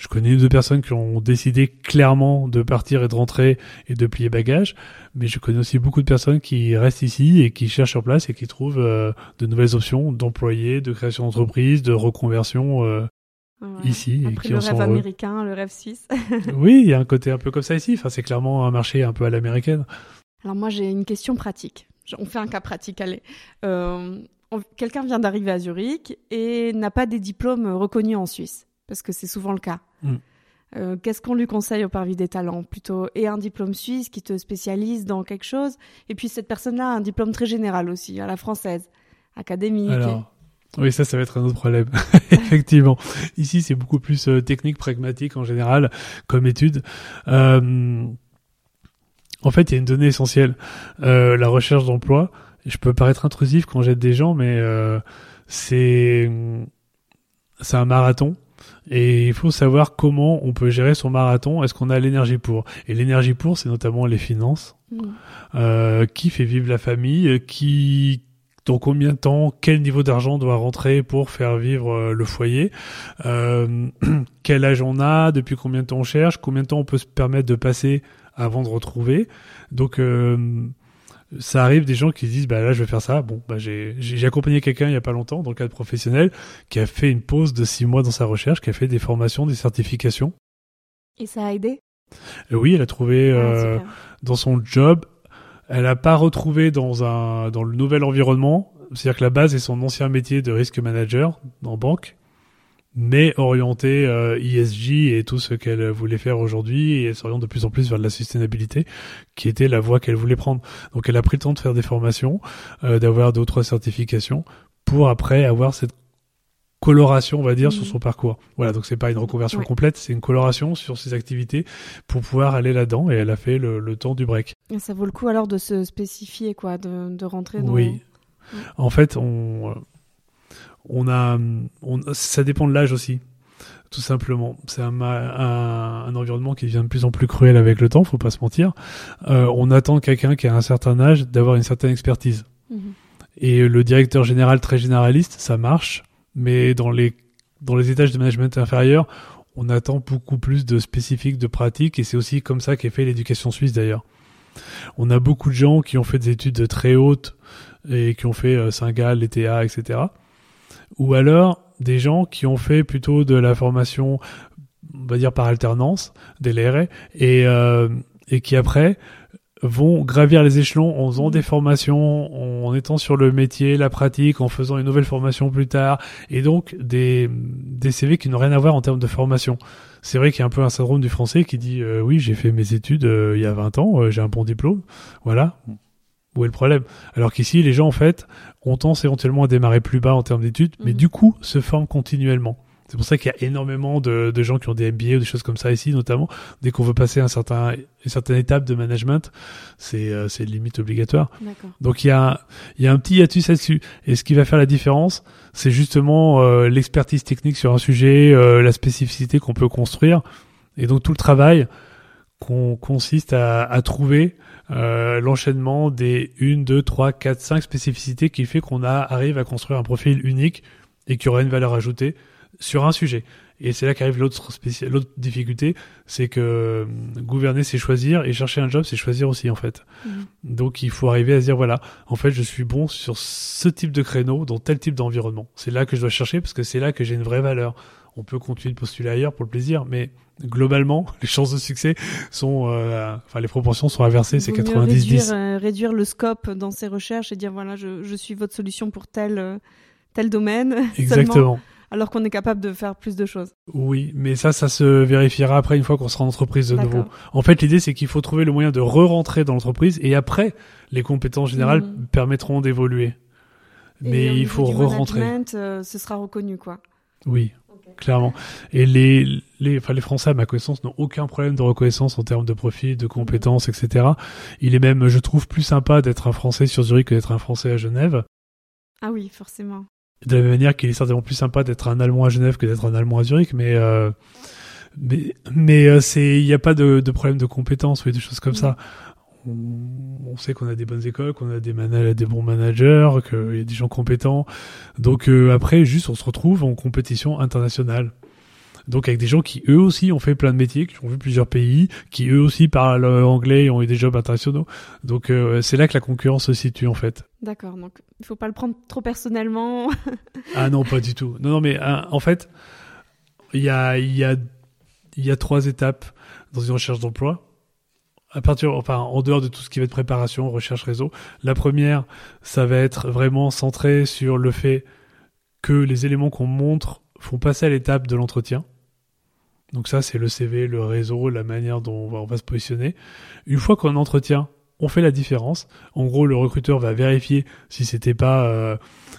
[SPEAKER 2] Je connais une deux personnes qui ont décidé clairement de partir et de rentrer et de plier bagages, mais je connais aussi beaucoup de personnes qui restent ici et qui cherchent sur place et qui trouvent euh, de nouvelles options d'employés, de création d'entreprise, de reconversion euh, ici.
[SPEAKER 1] Après et qui le rêve américain, le rêve suisse.
[SPEAKER 2] oui, il y a un côté un peu comme ça ici. Enfin, c'est clairement un marché un peu à l'américaine.
[SPEAKER 1] Alors moi, j'ai une question pratique. On fait un cas pratique, allez. Euh, quelqu'un vient d'arriver à Zurich et n'a pas des diplômes reconnus en Suisse parce que c'est souvent le cas. Mm. Euh, qu'est-ce qu'on lui conseille au Parvis des talents? Plutôt et un diplôme suisse qui te spécialise dans quelque chose, et puis cette personne-là a un diplôme très général aussi, à la française, académique.
[SPEAKER 2] Alors, oui, ça, ça va être un autre problème. Effectivement. Ici, c'est beaucoup plus euh, technique, pragmatique en général, comme étude. Euh, en fait, il y a une donnée essentielle, la recherche d'emploi. Je peux paraître intrusif quand j'aide des gens, mais c'est c'est un marathon et il faut savoir comment on peut gérer son marathon. Est-ce qu'on a l'énergie pour? Et l'énergie pour, c'est notamment les finances. Mmh. Euh, qui fait vivre la famille Qui dans combien de temps, quel niveau d'argent doit rentrer pour faire vivre euh, le foyer, euh, quel âge on a, depuis combien de temps on cherche, combien de temps on peut se permettre de passer avant de retrouver. Donc euh, ça arrive des gens qui disent bah là je vais faire ça. Bon bah j'ai j'ai accompagné quelqu'un il y a pas longtemps dans le cadre professionnel qui a fait une pause de six mois dans sa recherche qui a fait des formations des certifications.
[SPEAKER 1] Et ça a aidé?
[SPEAKER 2] Euh, oui elle a trouvé ah, euh, dans son job. Elle a pas retrouvé dans un dans le nouvel environnement. C'est-à-dire que la base est son ancien métier de risque manager en banque mais orientée euh, ESG et tout ce qu'elle voulait faire aujourd'hui et elle s'oriente de plus en plus vers la sustainabilité qui était la voie qu'elle voulait prendre. Donc elle a pris le temps de faire des formations, euh, d'avoir deux ou trois certifications pour après avoir cette coloration, on va dire, sur
[SPEAKER 1] Mhm.
[SPEAKER 2] son parcours. Voilà, donc c'est pas une reconversion
[SPEAKER 1] Ouais.
[SPEAKER 2] complète, c'est une coloration sur ses activités pour pouvoir aller là-dedans et elle a fait le, le temps du break.
[SPEAKER 1] Et ça vaut le coup alors de se spécifier, quoi, de, de rentrer dans.
[SPEAKER 2] Oui. En fait, on, on a, on, ça dépend de l'âge aussi, tout simplement. C'est un, un, un environnement qui devient de plus en plus cruel avec le temps, faut pas se mentir. Euh, on attend de quelqu'un qui a un certain âge d'avoir une certaine expertise.
[SPEAKER 1] Mhm.
[SPEAKER 2] Et le directeur général très généraliste, ça marche, mais dans les, dans les étages de management inférieur, on attend beaucoup plus de spécifiques, de pratiques, et c'est aussi comme ça qu'est fait l'éducation suisse d'ailleurs. On a beaucoup de gens qui ont fait des études très hautes et qui ont fait euh, Saint-Gall, l'ETA, etc. Ou alors des gens qui ont fait plutôt de la formation, on va dire par alternance, des LRE, et, euh, et qui après vont gravir les échelons en faisant des formations, en étant sur le métier, la pratique, en faisant une nouvelle formation plus tard, et donc des, des CV qui n'ont rien à voir en termes de formation. C'est vrai qu'il y a un peu un syndrome du français qui dit euh, oui j'ai fait mes études euh, il y a 20 ans, euh, j'ai un bon diplôme, voilà. Où est le problème? Alors qu'ici les gens en fait ont tendance éventuellement à démarrer plus bas en termes d'études, mais
[SPEAKER 1] Mhm.
[SPEAKER 2] du coup se forment continuellement. C'est pour ça qu'il y a énormément de, de gens qui ont des MBA ou des choses comme ça ici, notamment. Dès qu'on veut passer un certain, une certaine étape de management, c'est euh, limite obligatoire. Donc il y a, il y a un petit hiatus là-dessus. Et ce qui va faire la différence, c'est justement euh, l'expertise technique sur un sujet, euh, la spécificité qu'on peut construire, et donc tout le travail qu'on consiste à, à trouver euh, l'enchaînement des 1, 2, 3, 4, 5 spécificités qui fait qu'on a arrive à construire un profil unique et qui aura une valeur ajoutée sur un sujet. Et c'est là qu'arrive l'autre l'autre difficulté, c'est que euh, gouverner c'est choisir et chercher un job c'est choisir aussi en fait.
[SPEAKER 1] Mhm.
[SPEAKER 2] Donc il faut arriver à se dire voilà, en fait je suis bon sur ce type de créneau, dans tel type d'environnement. C'est là que je dois chercher parce que c'est là que j'ai une vraie valeur. On peut continuer de postuler ailleurs pour le plaisir, mais globalement les chances de succès sont, euh, enfin les proportions sont inversées, c'est
[SPEAKER 1] Vaut mieux réduire,
[SPEAKER 2] 90-10.
[SPEAKER 1] euh, réduire le scope dans ses recherches et dire voilà, je, je suis votre solution pour tel, euh, tel domaine. seulement,
[SPEAKER 2] Exactement.
[SPEAKER 1] alors qu'on est capable de faire plus de choses.
[SPEAKER 2] Oui, mais ça, ça se vérifiera après une fois qu'on sera en entreprise de nouveau. En fait, l'idée, c'est qu'il faut trouver le moyen de re-rentrer dans l'entreprise et après, les compétences générales
[SPEAKER 1] Mhm.
[SPEAKER 2] permettront d'évoluer. Mais il faut re-rentrer.
[SPEAKER 1] euh, ce sera reconnu, quoi.
[SPEAKER 2] Oui, clairement. Et les, les, enfin, les Français, à ma connaissance, n'ont aucun problème de reconnaissance en termes de profil, de compétences, etc. Il est même, je trouve, plus sympa d'être un Français sur Zurich que d'être un Français à Genève.
[SPEAKER 1] Ah oui, forcément.
[SPEAKER 2] De la même manière qu'il est certainement plus sympa d'être un Allemand à Genève que d'être un Allemand à Zurich, mais euh, mais mais euh, c'est il n'y a pas de, de problème de compétences ou des choses comme
[SPEAKER 1] Mhm.
[SPEAKER 2] ça. On, sait qu'on a des bonnes écoles, qu'on a des bons managers, qu'il y a des gens compétents. Donc euh, après, juste on se retrouve en compétition internationale. Donc avec des gens qui eux aussi ont fait plein de métiers, qui ont vu plusieurs pays, qui eux aussi parlent euh, anglais et ont eu des jobs internationaux. Donc euh, c'est là que la concurrence se situe en fait.
[SPEAKER 1] D'accord, donc il faut pas le prendre trop personnellement.
[SPEAKER 2] Ah non, pas du tout. Non, non, mais en fait, il y a, y, a, il y a trois étapes dans une recherche d'emploi. À partir, enfin, en dehors de tout ce qui va être préparation, recherche réseau. La première, ça va être vraiment centré sur le fait que les éléments qu'on montre font passer à l'étape de l'entretien. Donc ça, c'est le CV, le réseau, la manière dont on va, on va se positionner. Une fois qu'en entretien, on fait la différence. En gros, le recruteur va vérifier si c'était pas euh,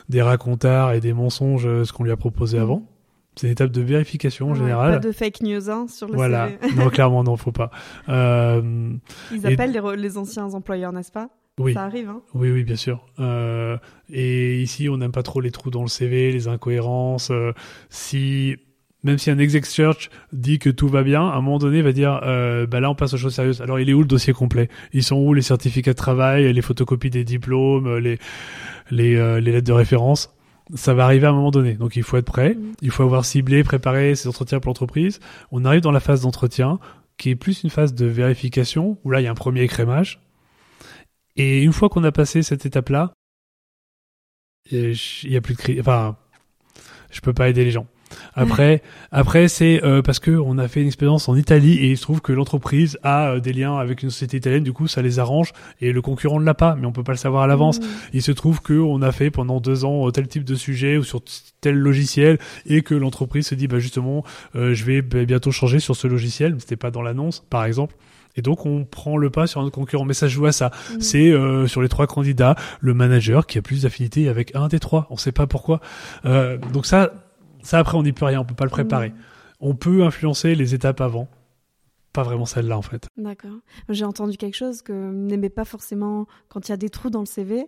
[SPEAKER 2] des racontards et des mensonges euh, ce qu'on lui a proposé
[SPEAKER 1] Mhm.
[SPEAKER 2] avant. C'est une étape de vérification en
[SPEAKER 1] Ouais,
[SPEAKER 2] général.
[SPEAKER 1] Pas de fake news hein, sur le
[SPEAKER 2] Voilà.
[SPEAKER 1] CV.
[SPEAKER 2] non, clairement, non, faut pas. Euh,
[SPEAKER 1] Ils
[SPEAKER 2] Et-
[SPEAKER 1] appellent les, anciens employeurs, n'est-ce pas?
[SPEAKER 2] Oui.
[SPEAKER 1] Ça arrive, hein
[SPEAKER 2] Oui, oui, bien sûr. Euh, et ici, on n'aime pas trop les trous dans le CV, les incohérences. euh, si même si un exec search dit que tout va bien, à un moment donné, il va dire euh, bah là, on passe aux choses sérieuses. Alors, il est où le dossier complet? Ils sont où les certificats de travail, les photocopies des diplômes, les les, euh, les lettres de référence? Ça va arriver à un moment donné. Donc, il faut être prêt.
[SPEAKER 1] Mhm.
[SPEAKER 2] Il faut avoir ciblé, préparé ses entretiens pour l'entreprise. On arrive dans la phase d'entretien, qui est plus une phase de vérification, où là, il y a un premier écrémage. Et une fois qu'on a passé cette étape-là, il y a plus de. Enfin, je peux pas aider les gens. Après, après c'est euh, parce que on a fait une expérience en Italie et il se trouve que l'entreprise a euh, des liens avec une société italienne, du coup ça les arrange et le concurrent ne l'a pas, mais on peut pas le savoir à l'avance.
[SPEAKER 1] Mmh.
[SPEAKER 2] Il se trouve que on a fait pendant deux ans euh, tel type de sujet ou sur tel logiciel et que l'entreprise se dit bah justement euh, je vais bientôt changer sur ce logiciel, mais c'était pas dans l'annonce par exemple. Et donc on prend le pas sur un concurrent, mais ça joue à ça.
[SPEAKER 1] Mhm.
[SPEAKER 2] C'est euh, sur les trois candidats le manager qui a plus d'affinité avec un des trois. On sait pas pourquoi. Euh, donc ça, ça après on n'y peut rien, on peut pas le préparer.
[SPEAKER 1] Mhm.
[SPEAKER 2] On peut influencer les étapes avant, pas vraiment celle-là en fait.
[SPEAKER 1] D'accord. J'ai entendu quelque chose que n'aimait pas forcément quand il y a des trous dans le CV.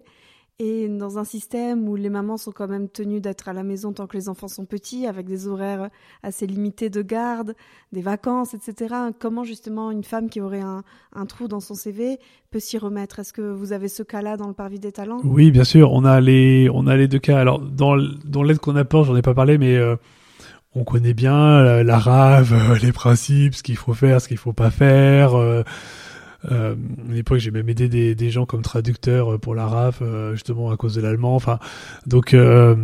[SPEAKER 1] Et dans un système où les mamans sont quand même tenues d'être à la maison tant que les enfants sont petits, avec des horaires assez limités de garde, des vacances, etc. Comment justement une femme qui aurait un, trou dans son CV peut s'y remettre? Est-ce que vous avez ce cas-là dans le Parvis des talents?
[SPEAKER 2] Oui, bien sûr, on a les, on a les deux cas. Alors dans, dans l'aide qu'on apporte, j'en ai pas parlé, mais euh, on connaît bien la, la rave, euh, les principes, ce qu'il faut faire, ce qu'il faut pas faire. Euh, euh, à l'époque, j'ai même aidé des, des gens comme traducteurs euh, pour la RAF, euh, justement à cause de l'allemand. Enfin, donc euh,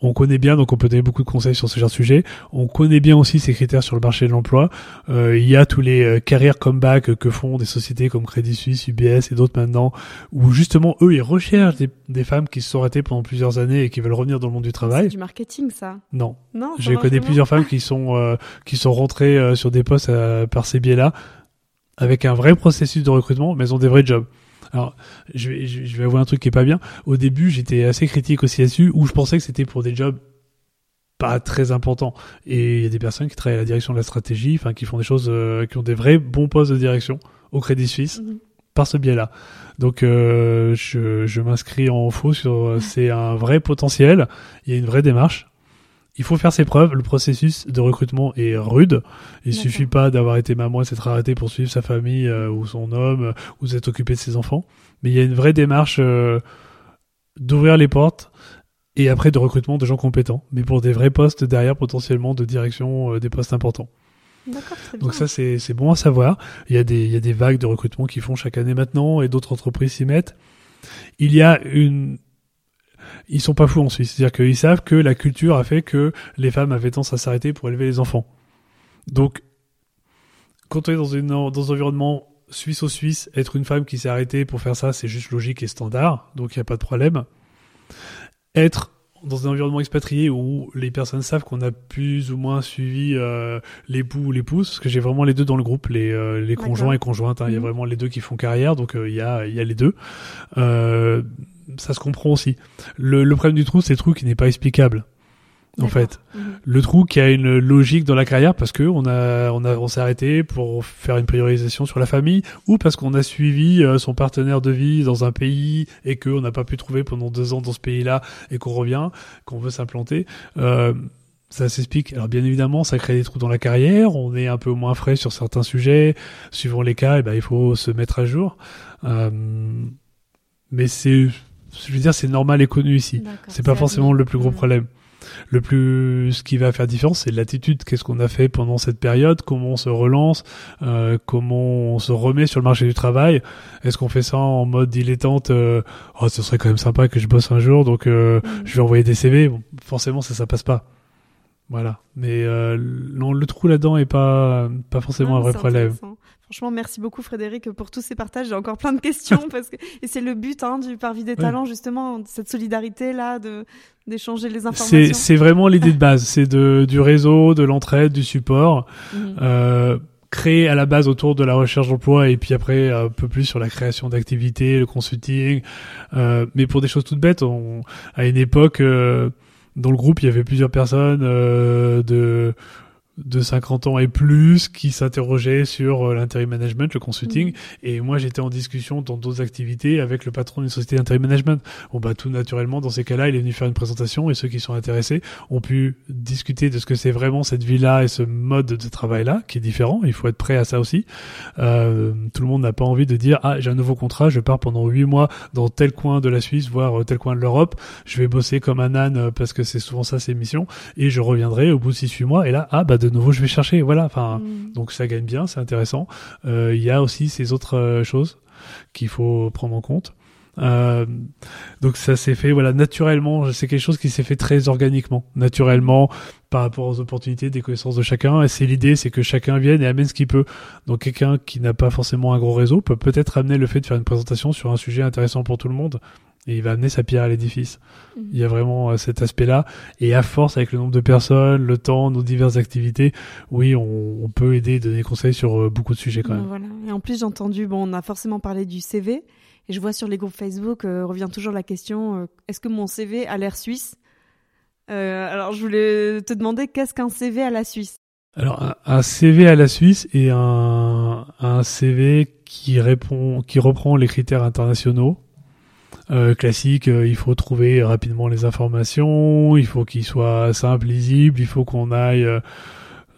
[SPEAKER 2] on connaît bien, donc on peut donner beaucoup de conseils sur ce genre de sujet. On connaît bien aussi ces critères sur le marché de l'emploi. Euh, il y a tous les euh, carrières comeback que font des sociétés comme Crédit Suisse, UBS et d'autres maintenant, où justement eux ils recherchent des, des femmes qui se sont arrêtées pendant plusieurs années et qui veulent revenir dans le monde du
[SPEAKER 1] C'est
[SPEAKER 2] travail.
[SPEAKER 1] du marketing, ça
[SPEAKER 2] Non,
[SPEAKER 1] Non
[SPEAKER 2] j'ai connu plusieurs femmes qui sont euh, qui sont rentrées euh, sur des postes euh, par ces biais-là, avec un vrai processus de recrutement, mais elles ont des vrais jobs. Alors, je vais, je je vais avouer un truc qui est pas bien. Au début, j'étais assez critique aussi là-dessus, où je pensais que c'était pour des jobs pas très importants. Et il y a des personnes qui travaillent à la direction de la stratégie, enfin, qui font des choses, euh, qui ont des vrais bons postes de direction au Crédit Suisse
[SPEAKER 1] Mhm.
[SPEAKER 2] par ce biais-là. Donc, euh, je, je m'inscris en faux sur, euh, c'est un vrai potentiel. Il y a une vraie démarche. Il faut faire ses preuves. Le processus de recrutement est rude. Il suffit pas d'avoir été maman et s'être arrêté pour suivre sa famille euh, ou son homme euh, ou s'être occupé de ses enfants. Mais il y a une vraie démarche euh, d'ouvrir les portes et après de recrutement de gens compétents, mais pour des vrais postes derrière potentiellement de direction euh, des postes importants. Donc ça c'est c'est bon à savoir. Il y a des il y a des vagues de recrutement qui font chaque année maintenant et d'autres entreprises s'y mettent. Il y a une ils sont pas fous en Suisse, c'est-à-dire qu'ils savent que la culture a fait que les femmes avaient tendance à s'arrêter pour élever les enfants. Donc quand on est dans une dans un environnement suisse-au-suisse, être une femme qui s'est arrêtée pour faire ça, c'est juste logique et standard, donc il n'y a pas de problème. Être dans un environnement expatrié où les personnes savent qu'on a plus ou moins suivi euh, l'époux ou l'épouse, parce que j'ai vraiment les deux dans le groupe, les, euh, les conjoints et conjointes, hein, il y a
[SPEAKER 1] Mhm.
[SPEAKER 2] vraiment les deux qui font carrière, donc euh, il y, a, il y a les deux. Ça se comprend aussi. Le, le problème du trou, c'est le trou qui n'est pas explicable. En fait,
[SPEAKER 1] Mhm.
[SPEAKER 2] le trou qui a une logique dans la carrière parce que on a on a on s'est arrêté pour faire une priorisation sur la famille ou parce qu'on a suivi euh, son partenaire de vie dans un pays et qu'on n'a pas pu trouver pendant deux ans dans ce pays-là et qu'on revient, qu'on veut s'implanter. Euh, ça s'explique. Alors bien évidemment, ça crée des trous dans la carrière. On est un peu moins frais sur certains sujets. Suivant les cas, eh ben, il faut se mettre à jour. Euh, mais c'est, je veux dire, c'est normal et connu ici. C'est pas forcément le plus gros problème. Le plus, ce qui va faire différence, c'est l'attitude. Qu'est-ce qu'on a fait pendant cette période? Comment on se relance? Euh, Comment on se remet sur le marché du travail? Est-ce qu'on fait ça en mode dilettante euh, Oh, ce serait quand même sympa que je bosse un jour, donc euh,
[SPEAKER 1] Mhm.
[SPEAKER 2] je vais envoyer des CV. Bon, forcément, ça, ça passe pas. Voilà. Mais euh, non, le trou là-dedans est pas pas forcément
[SPEAKER 1] Ah,
[SPEAKER 2] un vrai
[SPEAKER 1] c'est
[SPEAKER 2] problème.
[SPEAKER 1] Franchement, merci beaucoup Frédéric pour tous ces partages. J'ai encore plein de questions parce que et c'est le but hein, du Parvis des talents justement cette solidarité là de d'échanger les informations.
[SPEAKER 2] c'est vraiment l'idée de base. C'est de du réseau, de l'entraide, du support.
[SPEAKER 1] Mhm.
[SPEAKER 2] euh, créé à la base autour de la recherche d'emploi et puis après un peu plus sur la création d'activités, le consulting. Euh, mais pour des choses toutes bêtes, on, à une époque, euh, dans le groupe, il y avait plusieurs personnes euh, de de 50 ans et plus qui s'interrogeaient sur euh, l'intérim management, le consulting.
[SPEAKER 1] Mhm.
[SPEAKER 2] Et moi, j'étais en discussion dans d'autres activités avec le patron d'une société d'intérim management. Bon, bah, tout naturellement, dans ces cas-là, il est venu faire une présentation et ceux qui sont intéressés ont pu discuter de ce que c'est vraiment cette vie-là et ce mode de travail-là, qui est différent. Il faut être prêt à ça aussi. Euh, tout le monde n'a pas envie de dire, ah, j'ai un nouveau contrat, je pars pendant huit mois dans tel coin de la Suisse, voire euh, tel coin de l'Europe. Je vais bosser comme un âne parce que c'est souvent ça, ces missions. Et je reviendrai au bout de six, huit mois. Et là, ah, bah, de nouveau, je vais chercher. Voilà. Enfin,
[SPEAKER 1] Mhm.
[SPEAKER 2] donc ça gagne bien, c'est intéressant. Euh, Il y a aussi ces autres euh, choses qu'il faut prendre en compte. Euh, donc ça s'est fait voilà naturellement. C'est quelque chose qui s'est fait très organiquement, naturellement par rapport aux opportunités, des connaissances de chacun. Et c'est l'idée, c'est que chacun vienne et amène ce qu'il peut. Donc quelqu'un qui n'a pas forcément un gros réseau peut peut-être amener le fait de faire une présentation sur un sujet intéressant pour tout le monde et il va amener sa pierre à l'édifice.
[SPEAKER 1] Mhm.
[SPEAKER 2] Il y a vraiment euh, cet aspect-là. Et à force, avec le nombre de personnes, le temps, nos diverses activités, oui, on, on peut aider et donner conseils sur euh, beaucoup de sujets quand même.
[SPEAKER 1] Voilà. Et en plus, j'ai entendu, bon, on a forcément parlé du CV. Et je vois sur les groupes Facebook, euh, revient toujours la question, euh, est-ce que mon CV a l'air suisse? Euh, Alors, je voulais te demander, qu'est-ce qu'un CV à la Suisse?
[SPEAKER 2] Alors, un, un CV à la Suisse et un, un CV qui répond, qui reprend les critères internationaux. Euh, classique, euh, il faut trouver rapidement les informations, il faut qu'il soit simple, lisible, il faut qu'on aille euh,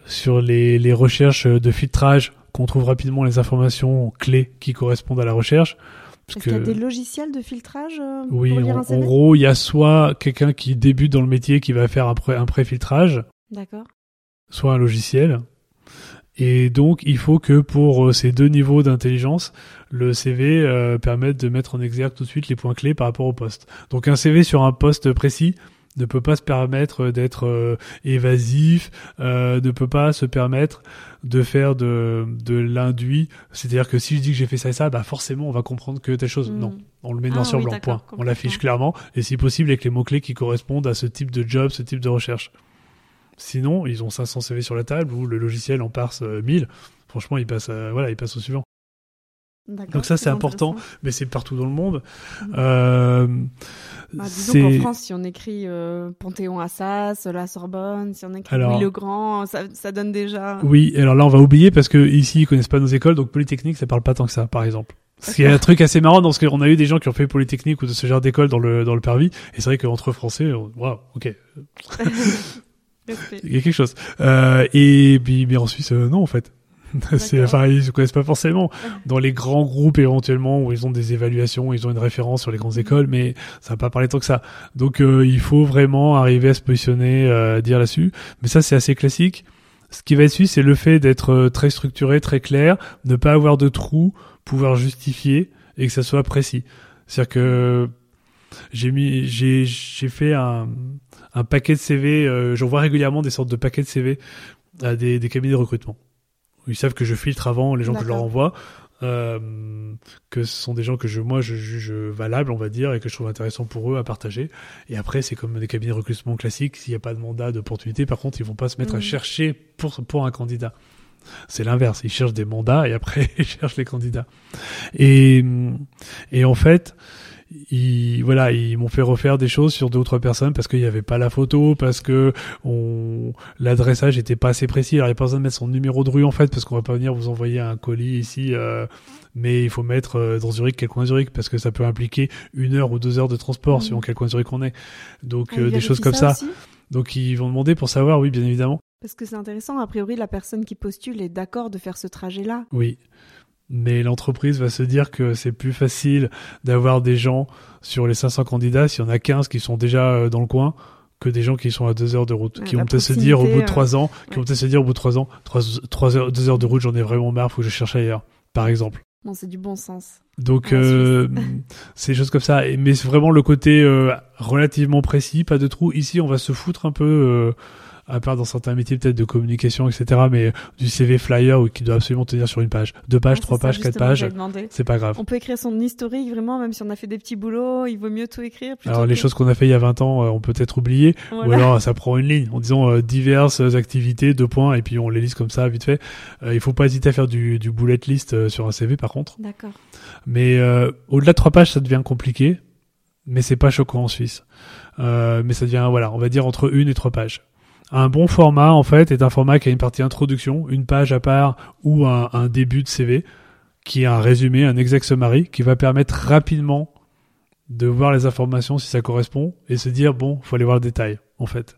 [SPEAKER 2] sur les, les recherches de filtrage, qu'on trouve rapidement les informations clés qui correspondent à la recherche. Parce
[SPEAKER 1] Est-ce qu'il y a des logiciels de filtrage euh,
[SPEAKER 2] oui,
[SPEAKER 1] pour lire
[SPEAKER 2] en,
[SPEAKER 1] un
[SPEAKER 2] en gros, il y a soit quelqu'un qui débute dans le métier qui va faire un, pré, un pré-filtrage,
[SPEAKER 1] D'accord.
[SPEAKER 2] soit un logiciel. Et donc, il faut que pour euh, ces deux niveaux d'intelligence, le CV euh, permette de mettre en exergue tout de suite les points clés par rapport au poste. Donc, un CV sur un poste précis ne peut pas se permettre d'être euh, évasif, euh, ne peut pas se permettre de faire de, de l'induit. C'est-à-dire que si je dis que j'ai fait ça et ça, bah forcément, on va comprendre que telle chose.
[SPEAKER 1] Hmm.
[SPEAKER 2] Non, on le met
[SPEAKER 1] Ah
[SPEAKER 2] noir sur
[SPEAKER 1] oui,
[SPEAKER 2] blanc, point. On l'affiche clairement, et si possible avec les mots-clés qui correspondent à ce type de job, ce type de recherche. Sinon, ils ont 500 CV sur la table ou le logiciel en parse euh, 1000. Franchement, il passe, euh, voilà, il passe au suivant. Donc ça, c'est important. Mais c'est partout dans le monde.
[SPEAKER 1] Mhm.
[SPEAKER 2] Euh,
[SPEAKER 1] Bah, disons
[SPEAKER 2] c'est-
[SPEAKER 1] qu'en France, si on écrit euh, Panthéon-Assas, la Sorbonne, si on écrit
[SPEAKER 2] Alors-
[SPEAKER 1] Louis le Grand, ça, ça donne déjà.
[SPEAKER 2] Oui, alors là, on va oublier parce que ici, ils connaissent pas nos écoles, donc Polytechnique, ça parle pas tant que ça, par exemple. Ce qui est un truc assez marrant, dans ce qu'on a eu des gens qui ont fait Polytechnique ou de ce genre d'école dans le, dans le Pervis, et c'est vrai qu'entre Français, waouh, ok,
[SPEAKER 1] Respect.
[SPEAKER 2] il y a quelque chose. Euh, et puis, mais en Suisse, euh, non, en fait. c'est, enfin, ils se connaissent pas forcément. Dans les grands groupes, éventuellement, où ils ont des évaluations, ils ont une référence sur les grandes écoles, mais ça va pas parler tant que ça. Donc, euh, il faut vraiment arriver à se positionner, euh, à dire là-dessus. Mais ça, c'est assez classique. Ce qui va être suisse, c'est le fait d'être euh, très structuré, très clair, ne pas avoir de trous, pouvoir justifier et que ça soit précis. C'est-à-dire que j'ai mis, j'ai, j'ai fait un, un paquet de CV. Euh, J'envoie régulièrement des sortes de paquets de CV à des, des cabinets de recrutement. Ils savent que je filtre avant les gens que je leur envoie, euh, que ce sont des gens que je, moi, je juge valables, on va dire, et que je trouve intéressant pour eux à partager. Et après, c'est comme des cabinets de recrutement classiques. S'il n'y a pas de mandat, d'opportunité, par contre, ils vont pas se mettre à
[SPEAKER 1] Mhm.
[SPEAKER 2] chercher pour, pour un candidat. C'est l'inverse. Ils cherchent des mandats et après, ils cherchent les candidats. Et, et en fait, ils, voilà, ils m'ont fait refaire des choses sur deux ou trois personnes parce qu'il n'y avait pas la photo, parce que on, l'adressage était pas assez précis. Alors, il n'y a pas besoin de mettre son numéro de rue, en fait, parce qu'on va pas venir vous envoyer un colis ici, euh, mais il faut mettre euh, dans Zurich, quel coin Zurich, parce que ça peut impliquer une heure ou deux heures de transport,
[SPEAKER 1] Mhm.
[SPEAKER 2] suivant quel coin Zurich on est. Donc,
[SPEAKER 1] Ah,
[SPEAKER 2] euh, des choses comme ça.
[SPEAKER 1] aussi?
[SPEAKER 2] Donc, ils vont demander pour savoir, oui, bien évidemment.
[SPEAKER 1] Parce que c'est intéressant, a priori, la personne qui postule est d'accord de faire ce trajet-là.
[SPEAKER 2] Oui. Mais l'entreprise va se dire que c'est plus facile d'avoir des gens sur les 500 candidats s'il y en a 15 qui sont déjà euh, dans le coin que des gens qui sont à deux heures de route,
[SPEAKER 1] Ouais,
[SPEAKER 2] qui vont peut-être se dire au bout de trois ans, qui
[SPEAKER 1] ouais.
[SPEAKER 2] vont peut-être se dire au bout de trois ans, trois, trois heures, deux heures de route, j'en ai vraiment marre, faut que je cherche ailleurs, par exemple.
[SPEAKER 1] Bon, c'est du bon sens.
[SPEAKER 2] Donc euh, c'est des choses comme ça. Mais c'est vraiment le côté euh, relativement précis, pas de trou. Ici, on va se foutre un peu, euh, à part dans certains métiers peut-être de communication, etc. Mais du CV flyer ou qui doit absolument tenir sur une page, deux pages,
[SPEAKER 1] Ah,
[SPEAKER 2] trois pages, quatre pages, c'est pas grave.
[SPEAKER 1] On peut écrire son historique, vraiment, même si on a fait des petits boulots, il vaut mieux tout écrire.
[SPEAKER 2] Alors les choses qu'on a fait il y a 20 ans, euh, on peut être oublié, ou
[SPEAKER 1] Voilà.
[SPEAKER 2] alors ça prend une ligne en disant euh, diverses activités, deux points, et puis on les liste comme ça vite fait. Euh, il faut pas hésiter à faire du, du bullet list euh, sur un CV par contre.
[SPEAKER 1] D'accord.
[SPEAKER 2] Mais euh, au-delà de trois pages, ça devient compliqué, mais c'est pas choquant en Suisse. Euh, mais ça devient voilà, on va dire entre une et trois pages. Un bon format en fait est un format qui a une partie introduction, une page à part ou un, début de CV qui est un résumé, un exact summary qui va permettre rapidement de voir les informations si ça correspond et se dire bon, faut aller voir le détail en fait.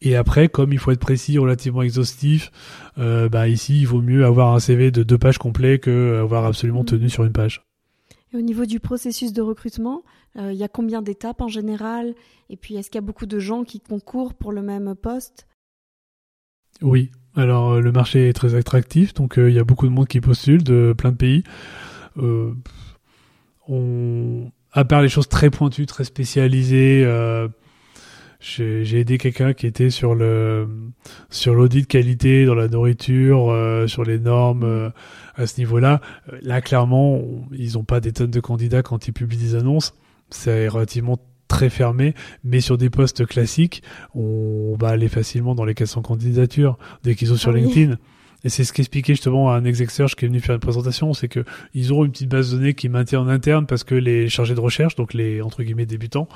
[SPEAKER 2] Et après, comme il faut être précis, relativement exhaustif, euh, bah ici il vaut mieux avoir un CV de deux pages complet que avoir absolument tenu sur une page.
[SPEAKER 1] Au niveau du processus de recrutement, euh, il y a combien d'étapes en général? Et puis, est-ce qu'il y a beaucoup de gens qui concourent pour le même poste?
[SPEAKER 2] Oui. Alors euh, le marché est très attractif, donc euh, il y a beaucoup de monde qui postule de plein de pays. On, à part les choses très pointues, très spécialisées, euh, j'ai aidé quelqu'un qui était sur le sur l'audit qualité dans la nourriture, euh, sur les normes euh, à ce niveau-là. Là, clairement, ils n'ont pas des tonnes de candidats quand ils publient des annonces. C'est relativement très fermé, mais sur des postes classiques, on va aller facilement dans les 400 candidatures dès qu'ils sont sur ah LinkedIn. Et c'est ce qu'expliquait justement un search qui est venu faire une présentation, c'est que ils auront une petite base de données qui maintient en interne parce que les chargés de recherche, donc les entre guillemets débutants,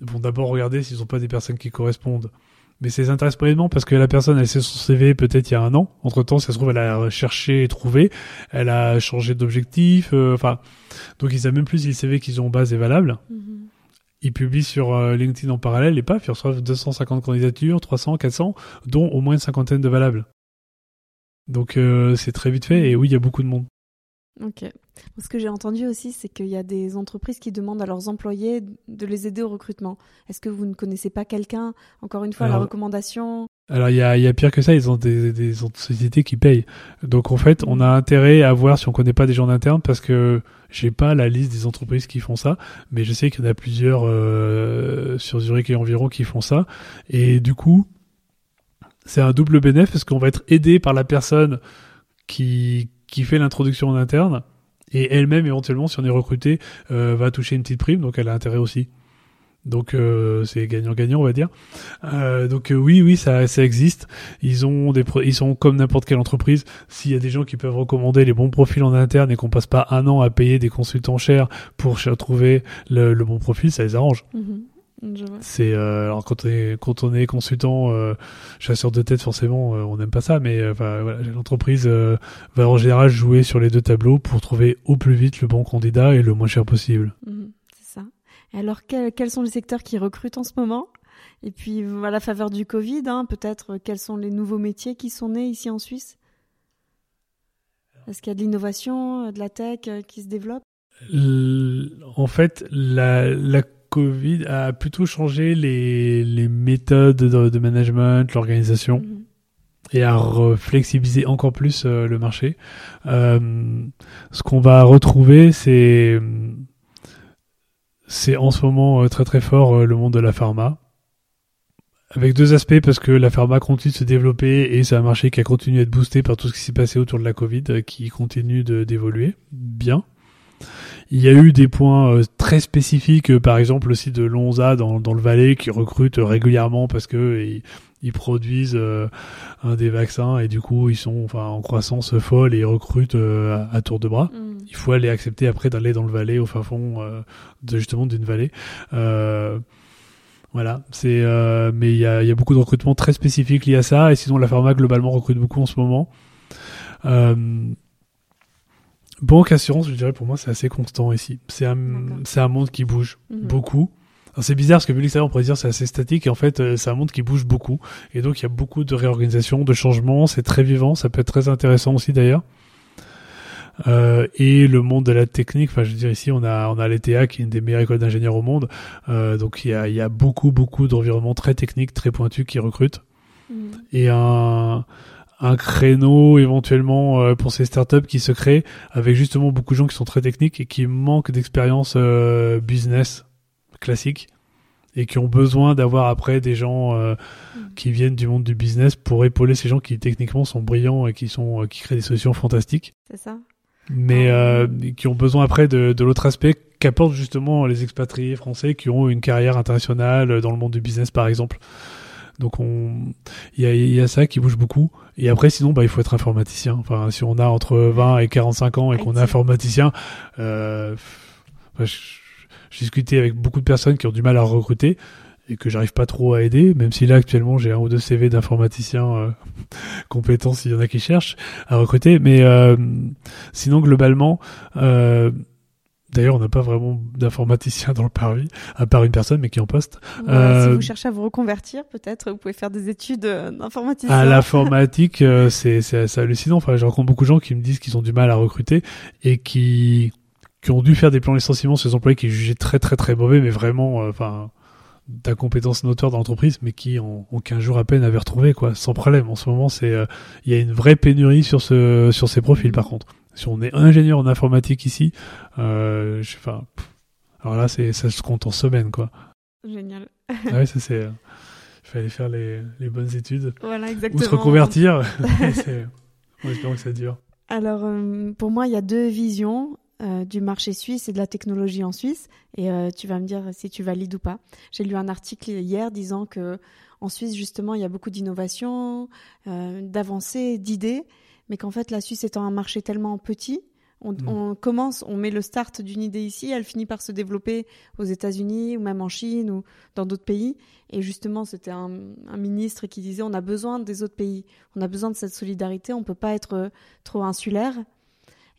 [SPEAKER 2] vont d'abord regarder s'ils n'ont pas des personnes qui correspondent. Mais ça les intéresse pas parce que la personne, elle sait son CV peut-être il y a un an. Entre temps, ça se trouve, elle a cherché et trouvé. Elle a changé d'objectif. Euh, enfin, donc ils savent même plus si le CV qu'ils ont en base est valable. Mm-hmm. Ils publient sur euh, LinkedIn en parallèle et paf, ils reçoivent 250 candidatures, 300, 400, dont au moins une cinquantaine de valables. Donc euh, c'est très vite fait et oui, il y a beaucoup de monde.
[SPEAKER 1] Ok. Ce que j'ai entendu aussi, c'est qu'il y a des entreprises qui demandent à leurs employés de les aider au recrutement. Est-ce que vous ne connaissez pas quelqu'un Encore une fois, la recommandation?
[SPEAKER 2] Alors, il y a, y a, pire que ça, ils ont des, des, sociétés qui payent. Donc, en fait, on a intérêt à voir si on connaît pas des gens d'interne parce que j'ai pas la liste des entreprises qui font ça, mais je sais qu'il y en a plusieurs euh, sur Zurich et environ qui font ça. Et du coup, c'est un double bénéfice parce qu'on va être aidé par la personne qui, qui fait l'introduction en interne et elle-même éventuellement si on est recruté euh, va toucher une petite prime donc elle a intérêt aussi. Donc euh, c'est gagnant-gagnant on va dire. Euh, donc oui oui ça existe. Ils ont des ils sont comme n'importe quelle entreprise. S'il y a des gens qui peuvent recommander les bons profils en interne et qu'on passe pas un an à payer des consultants chers pour trouver le, bon profil ça les arrange. Mm-hmm. C'est euh, alors quand on est quand on est consultant euh, chasseur de tête forcément euh, on n'aime pas ça mais voilà, l'entreprise va en général jouer sur les deux tableaux pour trouver au plus vite le bon candidat et le moins cher possible.
[SPEAKER 1] Mhm, c'est ça. Et alors quels sont les secteurs qui recrutent en ce moment? Et puis à la faveur du Covid, hein, peut-être quels sont les nouveaux métiers qui sont nés ici en Suisse? Est-ce qu'il y a de l'innovation, de la tech qui se développe?
[SPEAKER 2] En fait, la, la Covid a plutôt changé les, les méthodes de, management, l'organisation. Mhm. Et a flexibilisé encore plus euh, le marché. Euh, ce qu'on va retrouver, c'est c'est en ce moment euh, très très fort le monde de la pharma avec deux aspects parce que la pharma continue de se développer et c'est un marché qui a continué à être boosté par tout ce qui s'est passé autour de la Covid qui continue d'évoluer bien. Il y a eu des points euh, très spécifiques, euh, par exemple aussi de Lonza dans, dans le Valais qui recrute régulièrement parce que ils, produisent euh, un des vaccins et du coup ils sont enfin en croissance folle et ils recrutent à, tour de bras. Mm. Il faut aller accepter après d'aller dans le Valais au fin fond de justement d'une vallée. Voilà, c'est mais il y a, y a, beaucoup de recrutements très spécifiques liés à ça et sinon la pharma globalement recrute beaucoup en ce moment. Banque assurance, je dirais pour moi, c'est assez constant ici. C'est un, c'est un monde qui bouge mhm. beaucoup. C'est bizarre parce que vu l'extérieur, on pourrait dire c'est assez statique et en fait, euh, c'est un monde qui bouge beaucoup. Et donc, il y a beaucoup de réorganisation, de changements. C'est très vivant. Ça peut être très intéressant aussi d'ailleurs. Euh, et le monde de la technique, enfin je veux dire ici on a on a l'ETA qui est une des meilleures écoles d'ingénieurs au monde, euh, donc il y a, il y a beaucoup beaucoup d'environnements très techniques, très pointus qui recrutent mhm. et un un créneau éventuellement euh, pour ces startups qui se créent avec justement beaucoup de gens qui sont très techniques et qui manquent d'expérience euh, business classique et qui ont besoin d'avoir après des gens euh, mm. qui viennent du monde du business pour épauler ces gens qui techniquement sont brillants et qui sont qui créent des solutions fantastiques.
[SPEAKER 1] C'est ça.
[SPEAKER 2] Mais ah. qui ont besoin après de, de l'autre aspect qu'apportent justement les expatriés français qui ont une carrière internationale dans le monde du business par exemple. Donc on, il y a, y a, ça qui bouge beaucoup. Et après, sinon, bah, il faut être informaticien. Enfin, si on a entre 20 et 45 ans et qu'on est informaticien, euh, j'ai discuté avec beaucoup de personnes qui ont du mal à recruter et que j'arrive pas trop à aider, même si là actuellement j'ai un ou deux CV d'informaticiens euh, compétents s'il y en a qui cherchent à recruter. Mais euh, sinon globalement, euh, D'ailleurs, on n'a pas vraiment d'informaticien dans le Paris, à part une personne, mais qui est en poste.
[SPEAKER 1] Si euh, vous cherchez à vous reconvertir, peut-être, vous pouvez faire des études euh, d'informaticien.
[SPEAKER 2] À l'informatique, euh, c'est c'est hallucinant. Enfin, je rencontre beaucoup de gens qui me disent qu'ils ont du mal à recruter et qui qui ont dû faire des plans de licenciement sur des employés qui jugeaient très très très mauvais, mais vraiment, enfin, d'incompétences notoires dans l'entreprise, mais qui en, en 15 jours à peine avaient retrouvé, quoi, sans problème. En ce moment, c'est, il y a une vraie pénurie sur ce sur ces profils, par contre. Si on est ingénieur en informatique ici, euh, je, alors là, c'est, ça se compte en semaines, quoi.
[SPEAKER 1] Génial.
[SPEAKER 2] Ah ouais, ça c'est. Il fallait faire les, les bonnes études.
[SPEAKER 1] Voilà, exactement.
[SPEAKER 2] Ou se reconvertir. en espérant que ça dure.
[SPEAKER 1] Alors, euh, pour moi, il y a deux visions euh, du marché suisse et de la technologie en Suisse. Et euh, tu vas me dire si tu valides ou pas. J'ai lu un article hier disant que en Suisse, justement, il y a beaucoup d'innovations, d'avancées, d'idées, mais qu'en fait, la Suisse étant un marché tellement petit, Mm. On, commence, on met le start d'une idée ici, elle finit par se développer aux États-Unis ou même en Chine ou dans d'autres pays. Et justement, c'était un, ministre qui disait on a besoin des autres pays, on a besoin de cette solidarité, on ne peut pas être trop insulaire.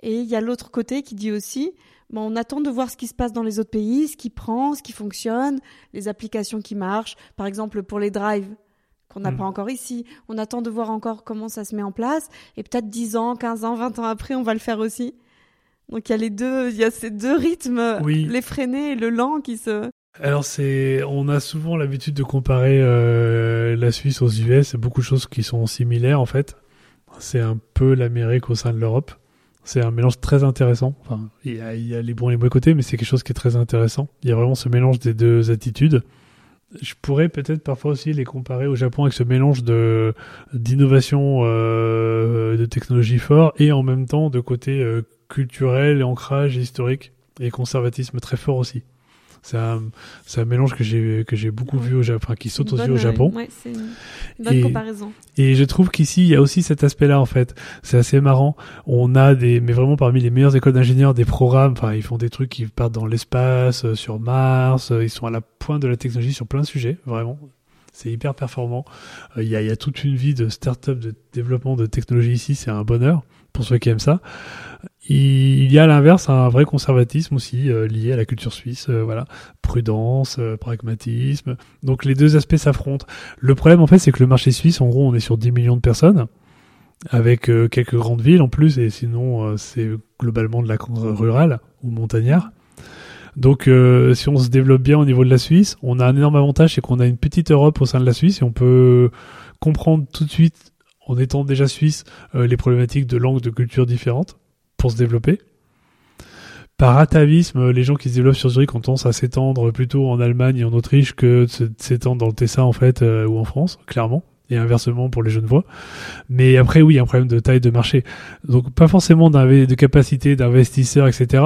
[SPEAKER 1] Et il y a l'autre côté qui dit aussi bon, on attend de voir ce qui se passe dans les autres pays, ce qui prend, ce qui fonctionne, les applications qui marchent. Par exemple, pour les drives, qu'on n'a mm. pas encore ici. On attend de voir encore comment ça se met en place. Et peut-être 10 ans, 15 ans, 20 ans après, on va le faire aussi. Donc il y a les deux, il y a ces deux rythmes, l'effréné et le lent qui se.
[SPEAKER 2] Alors c'est, on a souvent l'habitude de comparer euh, la Suisse aux US. C'est beaucoup de choses qui sont similaires en fait. C'est un peu l'Amérique au sein de l'Europe. C'est un mélange très intéressant. Enfin, il y, a, il y a les bons et les mauvais côtés, mais c'est quelque chose qui est très intéressant. Il y a vraiment ce mélange des deux attitudes. Je pourrais peut-être parfois aussi les comparer au Japon avec ce mélange de d'innovation, euh, de technologie fort et en même temps de côté euh, culturel ancrage historique et conservatisme très fort aussi. C'est un, un, mélange que j'ai que j'ai beaucoup vu au Japon, qui saute aux yeux au Japon.
[SPEAKER 1] Ouais, c'est une bonne comparaison.
[SPEAKER 2] Et je trouve qu'ici il y a aussi cet aspect-là en fait. C'est assez marrant. On a des, mais vraiment parmi les meilleures écoles d'ingénieurs, des programmes. Enfin, ils font des trucs qui partent dans l'espace, euh, sur Mars. Euh, ils sont à la pointe de la technologie sur plein de sujets, vraiment. C'est hyper performant. Euh, il y, a, y a toute une vie de start-up, de développement de technologie ici. C'est un bonheur pour ceux qui aiment ça. Il y a à l'inverse un vrai conservatisme aussi euh, lié à la culture suisse, euh, voilà, prudence, euh, pragmatisme. Donc les deux aspects s'affrontent. Le problème en fait, c'est que le marché suisse, en gros, on est sur 10 millions de personnes avec quelques grandes villes en plus, et sinon c'est globalement de la rurale ou montagnard. Donc si on se développe bien au niveau de la Suisse, on a un énorme avantage, c'est qu'on a une petite Europe au sein de la Suisse et on peut comprendre tout de suite en étant déjà suisse, les problématiques de langues, de cultures différentes pour se développer. Par atavisme, les gens qui se développent sur Zurich ont tendance à s'étendre plutôt en Allemagne et en Autriche que de s'étendre dans le Tessa en fait euh, ou en France, clairement. Et inversement pour les jeunes voix. Mais après, oui, il y a un problème de taille de marché. Donc, pas forcément de capacité d'investisseurs, etc.,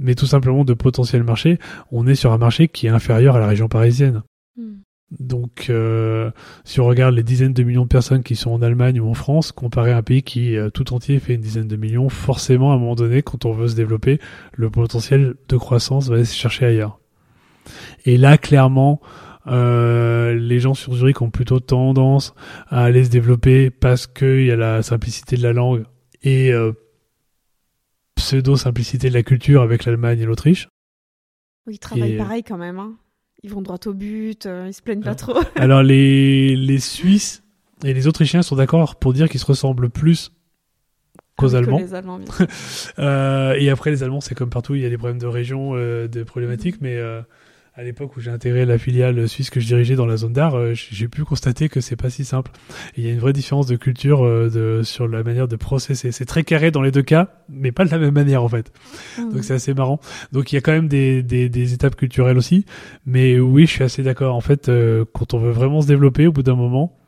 [SPEAKER 2] mais tout simplement de potentiel marché. On est sur un marché qui est inférieur à la région parisienne. Hmm. Donc, euh, si on regarde les dizaines de millions de personnes qui sont en Allemagne ou en France, comparé à un pays qui euh, tout entier fait une dizaine de millions, forcément, à un moment donné, quand on veut se développer, le potentiel de croissance va aller se chercher ailleurs. Et là, clairement, euh, les gens sur Zurich ont plutôt tendance à aller se développer parce qu'il y a la simplicité de la langue et euh, pseudo-simplicité de la culture avec l'Allemagne et l'Autriche.
[SPEAKER 1] Oui, ils travaillent pareil quand même. Hein ils vont droit au but, euh, ils se plaignent pas trop.
[SPEAKER 2] Alors les, les Suisses et les Autrichiens sont d'accord pour dire qu'ils se ressemblent plus qu'aux Allemands.
[SPEAKER 1] les Allemands
[SPEAKER 2] euh, et après les Allemands, c'est comme partout, il y a des problèmes de région, euh, des problématiques, mais euh, à l'époque où j'ai intégré la filiale suisse que je dirigeais dans la zone d'art, euh, j'ai pu constater que c'est pas si simple. Il y a une vraie différence de culture euh, de, sur la manière de processer. C'est très carré dans les deux cas, mais pas de la même manière en fait. Ah Donc c'est assez marrant. Donc il y a quand même des, des, des, étapes culturelles aussi. Mais oui, je suis assez d'accord. En fait, euh, quand on veut vraiment se développer, au bout d'un moment,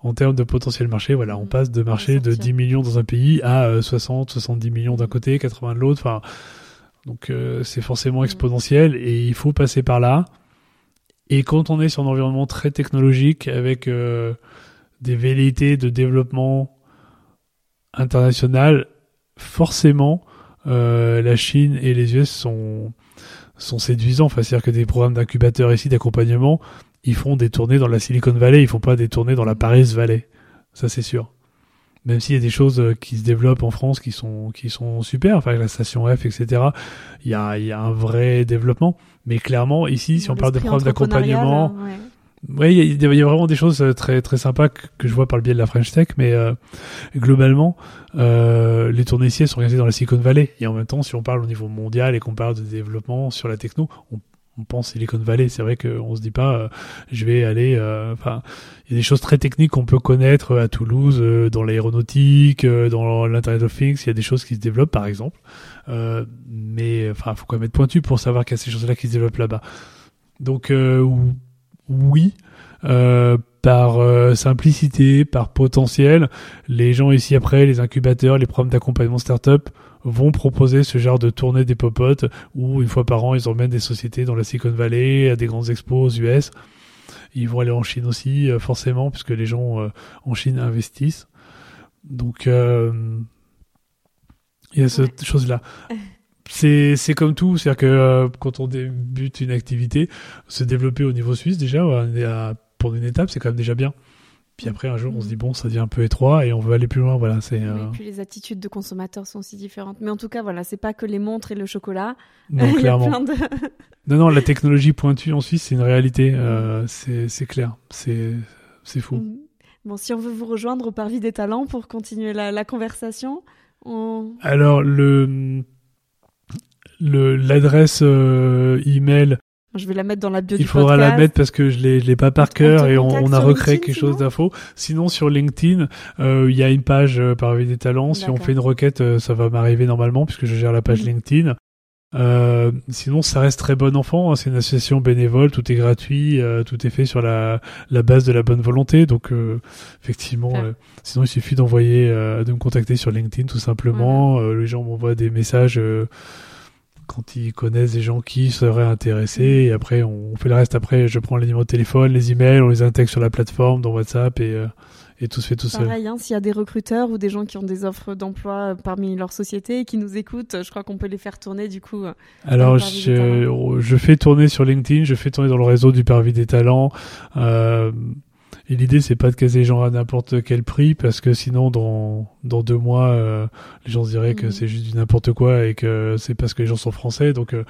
[SPEAKER 2] en termes de potentiel marché, voilà, on passe de marché de 10 millions dans un pays à 60, 70 millions d'un côté, 80 de l'autre. Enfin, donc euh, c'est forcément exponentiel et il faut passer par là. Et quand on est sur un environnement très technologique avec euh, des velléités de développement international, forcément euh, la Chine et les US sont sont séduisants. Enfin, c'est-à-dire que des programmes d'incubateurs ici, d'accompagnement, ils font des tournées dans la Silicon Valley, ils font pas des tournées dans la Paris Valley. Ça, c'est sûr même s'il y a des choses euh, qui se développent en France qui sont qui sont super, enfin la station F, etc. Il y a il y a un vrai développement, mais clairement ici, si on parle de programmes d'accompagnement, ouais, il y, a vraiment des choses euh, très très sympas que, je vois par le biais de la French Tech, mais euh, globalement, euh, les tournées ici sont organisées dans la Silicon Valley. Et en même temps, si on parle au niveau mondial et qu'on parle de développement sur la techno, on, on pense Silicon Valley. C'est vrai qu'on se dit pas, euh, je vais aller. euh, Enfin, il y a des choses très techniques qu'on peut connaître à Toulouse, euh, dans l'aéronautique, euh, dans l'Internet of Things. Il y a des choses qui se développent, par exemple. Euh, mais enfin, faut quand même être pointu pour savoir qu'il y a ces choses-là qui se développent là-bas. Donc euh, ou- oui. euh, par euh, simplicité, par potentiel, les gens ici après, les incubateurs, les programmes d'accompagnement startup vont proposer ce genre de tournée des popotes où une fois par an ils emmènent des sociétés dans la Silicon Valley à des grandes expos aux US. Ils vont aller en Chine aussi euh, forcément puisque les gens euh, en Chine investissent. Donc euh, il y a cette
[SPEAKER 1] Ouais.
[SPEAKER 2] chose là. C'est c'est comme tout, c'est-à-dire que euh, quand on débute une activité, se développer au niveau suisse déjà, à- pour une étape, c'est quand même déjà bien. Puis après un jour on se dit bon ça devient un peu étroit et on veut aller plus loin, voilà c'est. euh,
[SPEAKER 1] puis les attitudes de consommateurs sont aussi différentes. Mais en tout cas, voilà, c'est pas que les montres et le chocolat.
[SPEAKER 2] Non, clairement.
[SPEAKER 1] plein de...
[SPEAKER 2] Non, non, la technologie pointue en Suisse, c'est une réalité. Euh, c'est c'est clair. C'est c'est fou.
[SPEAKER 1] Mhm. Bon, si on veut vous rejoindre au Parvis des Talents pour continuer la, la conversation, on...
[SPEAKER 2] Alors, le le l'adresse euh, email,
[SPEAKER 1] je vais la mettre dans la bio
[SPEAKER 2] il
[SPEAKER 1] du
[SPEAKER 2] faudra la mettre parce que je l'ai je l'ai pas par cœur et on, on a recréé
[SPEAKER 1] LinkedIn,
[SPEAKER 2] quelque chose d'info. Sinon, sur LinkedIn, euh, il y a une page euh, Parvis des Talents. Si on fait une requête, euh, ça va m'arriver normalement puisque je gère la page
[SPEAKER 1] Mhm.
[SPEAKER 2] LinkedIn. Euh, sinon, ça reste très bon enfant. hein. C'est une association bénévole, tout est gratuit, euh, tout est fait sur la, la base de la bonne volonté. Donc, euh, effectivement, euh, sinon il suffit d'envoyer, euh, de me contacter sur LinkedIn tout simplement. Euh, les gens m'envoient des messages euh, quand ils connaissent des gens qui seraient intéressés. Et après, on, fait le reste. Après, je prends les numéros de téléphone, les emails, on les intègre sur la plateforme, dans WhatsApp et, euh, et tout se fait tout seul.
[SPEAKER 1] Pareil, hein, s'il y a des recruteurs ou des gens qui ont des offres d'emploi euh, parmi leur société et qui nous écoutent, je crois qu'on peut les faire tourner du coup. euh,
[SPEAKER 2] Alors, je, je fais tourner sur LinkedIn, je fais tourner dans le réseau du Parvis des Talents. Euh, et l'idée, c'est pas de caser les gens à n'importe quel prix, parce que sinon, dans, dans deux mois, euh, les gens se diraient que
[SPEAKER 1] Mhm.
[SPEAKER 2] c'est juste du n'importe quoi et que c'est parce que les gens sont français. Donc, euh,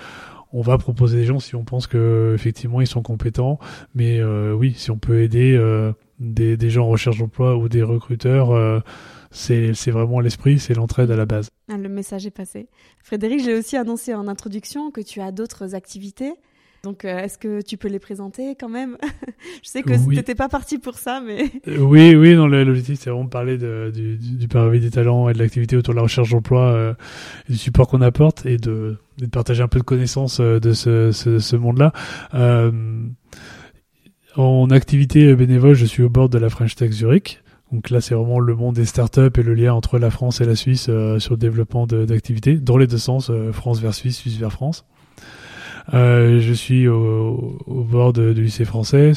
[SPEAKER 2] on va proposer des gens si on pense que effectivement ils sont compétents. Mais euh, oui, si on peut aider des, des gens en recherche d'emploi ou des recruteurs, c'est c'est vraiment l'esprit, c'est l'entraide à la base.
[SPEAKER 1] ah, le message est passé. Frédéric, j'ai aussi annoncé en introduction que tu as d'autres activités. Donc, euh, est-ce que tu peux les présenter quand même Je sais que
[SPEAKER 2] Oui.
[SPEAKER 1] t'étais pas parti pour ça, mais
[SPEAKER 2] Euh, Oui, oui, non, l'objectif, c'est vraiment de parler de, du, du, du Parvis des talents et de l'activité autour de la recherche d'emploi, euh, et du support qu'on apporte et de, de partager un peu de connaissances euh, de ce, ce, ce monde-là. Euh, en activité bénévole, je suis au bord de la French Tech Zurich. Donc là, c'est vraiment le monde des startups et le lien entre la France et la Suisse euh, sur le développement d'activités, dans les deux sens, euh, France vers Suisse, Suisse vers France. Euh, je suis au, au bord de- du lycée français,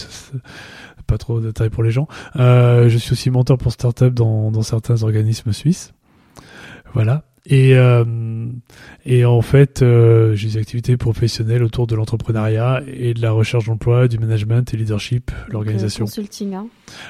[SPEAKER 2] pas trop de détails pour les gens. Euh, je suis aussi mentor pour startup dans, dans certains organismes suisses. Voilà. Et, euh, et en fait, euh, j'ai des activités professionnelles autour de l'entrepreneuriat et de la recherche d'emploi, du management et leadership, l'organisation.
[SPEAKER 1] Consulting, hein.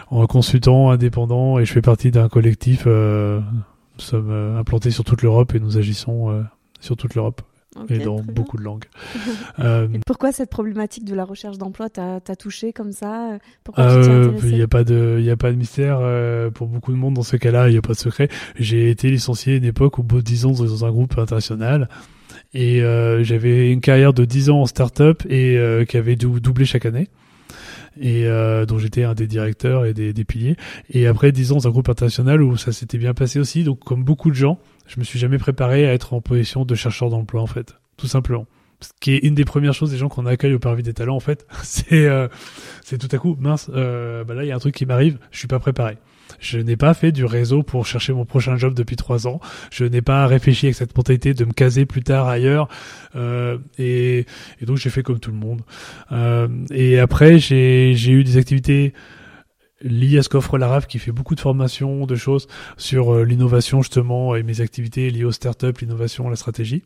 [SPEAKER 2] En consultant indépendant et je fais partie d'un collectif. Euh, nous sommes implantés sur toute l'Europe et nous agissons sur toute l'Europe Et dans
[SPEAKER 1] bien.
[SPEAKER 2] beaucoup de langues. Euh,
[SPEAKER 1] Et pourquoi cette problématique de la recherche d'emploi t'a t'a touché comme ça? Pourquoi
[SPEAKER 2] Euh, il n'y a pas de, il a pas de mystère euh, pour beaucoup de monde dans ce cas-là. Il n'y a pas de secret. J'ai été licencié à une époque au bout de 10 ans dans un groupe international et euh, j'avais une carrière de 10 ans en start-up et euh, qui avait dou- doublé chaque année et euh, dont j'étais un des directeurs et des, des piliers. Et après 10 ans dans un groupe international où ça s'était bien passé aussi. Donc comme beaucoup de gens, je me suis jamais préparé à être en position de chercheur d'emploi en fait, tout simplement. Ce qui est une des premières choses des gens qu'on accueille au Parvis des Talents en fait, c'est euh, c'est tout à coup mince. Euh, bah là il y a un truc qui m'arrive, je suis pas préparé. Je n'ai pas fait du réseau pour chercher mon prochain job depuis trois ans. Je n'ai pas réfléchi avec cette mentalité de me caser plus tard ailleurs. Euh, et, et donc j'ai fait comme tout le monde. Euh, et après j'ai j'ai eu des activités liées à ce qu'offre la RAF qui fait beaucoup de formations, de choses sur euh, l'innovation justement et mes activités liées aux startups, l'innovation, la stratégie.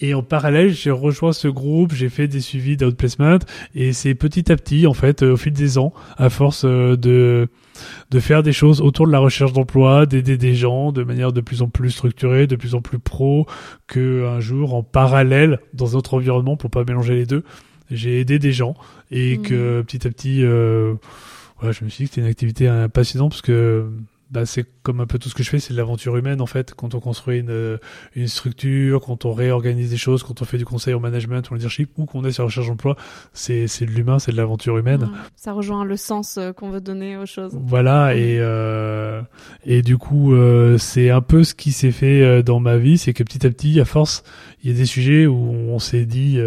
[SPEAKER 2] Et en parallèle, j'ai rejoint ce groupe, j'ai fait des suivis d'outplacement et c'est petit à petit, en fait, euh, au fil des ans, à force euh, de de faire des choses autour de la recherche d'emploi, d'aider des gens de manière de plus en plus structurée, de plus en plus pro, que un jour en parallèle dans un autre environnement pour pas mélanger les deux, j'ai aidé des gens et
[SPEAKER 1] Mhm.
[SPEAKER 2] que petit à petit, euh, ouais, je me suis dit que c'était une activité euh, passionnante parce que bah, c'est comme un peu tout ce que je fais, c'est de l'aventure humaine en fait. Quand on construit une, une structure, quand on réorganise des choses, quand on fait du conseil au management ou au leadership, ou qu'on est sur la recherche d'emploi, c'est de l'humain, c'est de l'aventure humaine.
[SPEAKER 1] ça rejoint le sens euh, qu'on veut donner aux choses.
[SPEAKER 2] Voilà et euh, et du coup euh, c'est un peu ce qui s'est fait euh, dans ma vie, c'est que petit à petit, à force, il y a des sujets où on s'est dit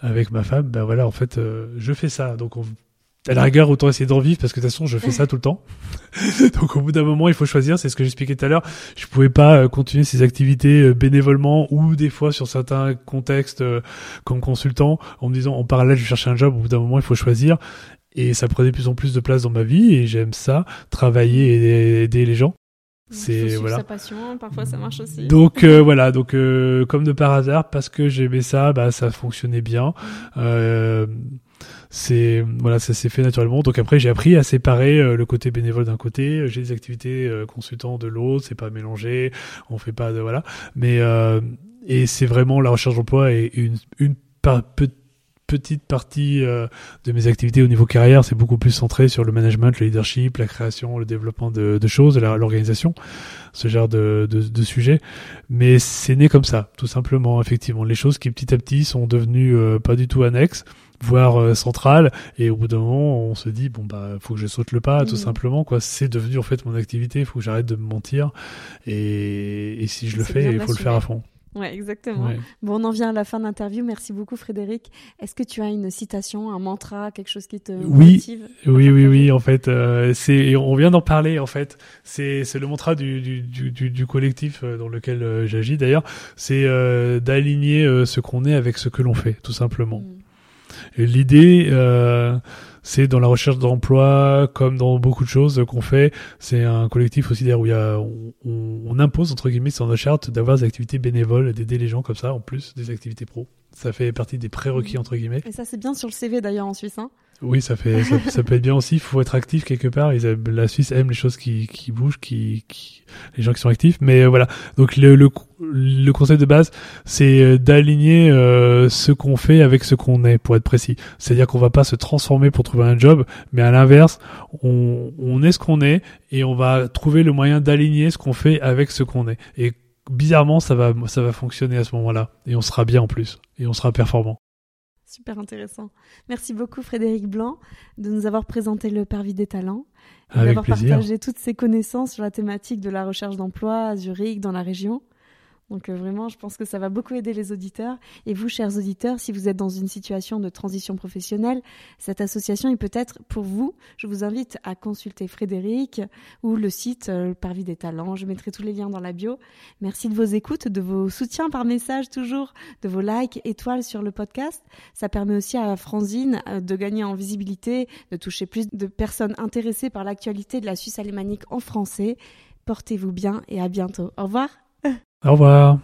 [SPEAKER 2] avec ma femme, ben voilà en fait je fais ça, donc on à la rigueur, autant essayer d'en vivre parce que de toute façon, je fais ça tout le temps. Donc, au bout d'un moment, il faut choisir. C'est ce que j'expliquais tout à l'heure. Je pouvais pas euh, continuer ces activités euh, bénévolement ou des fois sur certains contextes euh, comme consultant en me disant en parallèle, je vais chercher un job. Au bout d'un moment, il faut choisir. Et ça prenait de plus en plus de place dans ma vie et j'aime ça, travailler et aider les gens.
[SPEAKER 1] C'est voilà. Sa passion, parfois ça marche aussi.
[SPEAKER 2] Donc voilà, donc comme de par hasard, parce que j'aimais ça, bah ça fonctionnait bien. Euh, c'est voilà ça s'est fait naturellement. Donc après j'ai appris à séparer euh, le côté bénévole d'un côté. Euh, j'ai des activités euh, consultants de l'autre. C'est pas mélangé. On fait pas de voilà. Mais et c'est vraiment la recherche d'emploi et une une petite partie de mes activités au niveau carrière, c'est beaucoup plus centré sur le management, le leadership, la création, le développement de, de choses, l'organisation, ce genre de, de, de sujets. Mais c'est né comme ça, tout simplement, effectivement. Les choses qui petit à petit sont devenues pas du tout annexes voire euh, centrale et au bout d'un moment on se dit bon bah faut que je saute le pas tout mm. simplement quoi c'est devenu en fait mon activité il faut que j'arrête de me mentir et, et si je le fais il faut le faire à fond
[SPEAKER 1] Ouais, exactement. Bon, on en vient à la fin de l'interview. Merci beaucoup, Frédéric. Est-ce que tu as une citation, un mantra, quelque chose qui te
[SPEAKER 2] oui, motive Oui, oui, oui. En fait, euh, c'est, on vient d'en parler. En fait, c'est, c'est le mantra du, du, du, du collectif euh, dans lequel euh, j'agis. D'ailleurs, c'est d'aligner ce qu'on est avec ce que l'on fait, tout simplement. Mm. L'idée, euh, c'est dans la recherche d'emploi, comme dans beaucoup de choses qu'on fait, c'est un collectif aussi où il y a, on, impose entre guillemets sur nos chartes d'avoir des activités bénévoles, d'aider les gens comme ça, en plus des activités pro. Ça fait partie des prérequis entre guillemets.
[SPEAKER 1] Et ça c'est bien sur le CV d'ailleurs en Suisse. Hein
[SPEAKER 2] oui, ça fait ça, peut être bien aussi. Il faut être actif quelque part. la Suisse aime les choses qui, qui bougent, qui, qui, les gens qui sont actifs. Mais euh, voilà. Donc le, le, le, concept de base, c'est euh, d'aligner euh, ce qu'on fait avec ce qu'on est, pour être précis. C'est-à-dire qu'on va pas se transformer pour trouver un job, mais à l'inverse, on, on est ce qu'on est et on va trouver le moyen d'aligner ce qu'on fait avec ce qu'on est. Et bizarrement, ça va ça va fonctionner à ce moment-là et on sera bien en plus et on sera performant.
[SPEAKER 1] Super intéressant. Merci beaucoup Frédéric Blanc de nous avoir présenté le Parvis des talents
[SPEAKER 2] et d'avoir
[SPEAKER 1] partagé toutes ces connaissances sur la thématique de la recherche d'emploi à Zurich, dans la région. Donc euh, vraiment, je pense que ça va beaucoup aider les auditeurs. Et vous, chers auditeurs, si vous êtes dans une situation de transition professionnelle, cette association est peut-être pour vous. Je vous invite à consulter Frédéric ou le site euh, Parvis des Talents. Je mettrai tous les liens dans la bio. Merci de vos écoutes, de vos soutiens par message toujours, de vos likes, étoiles sur le podcast. Ça permet aussi à Franzine euh, de gagner en visibilité, de toucher plus de personnes intéressées par l'actualité de la Suisse alémanique en français. Portez-vous bien et à bientôt. Au revoir.
[SPEAKER 2] Au revoir.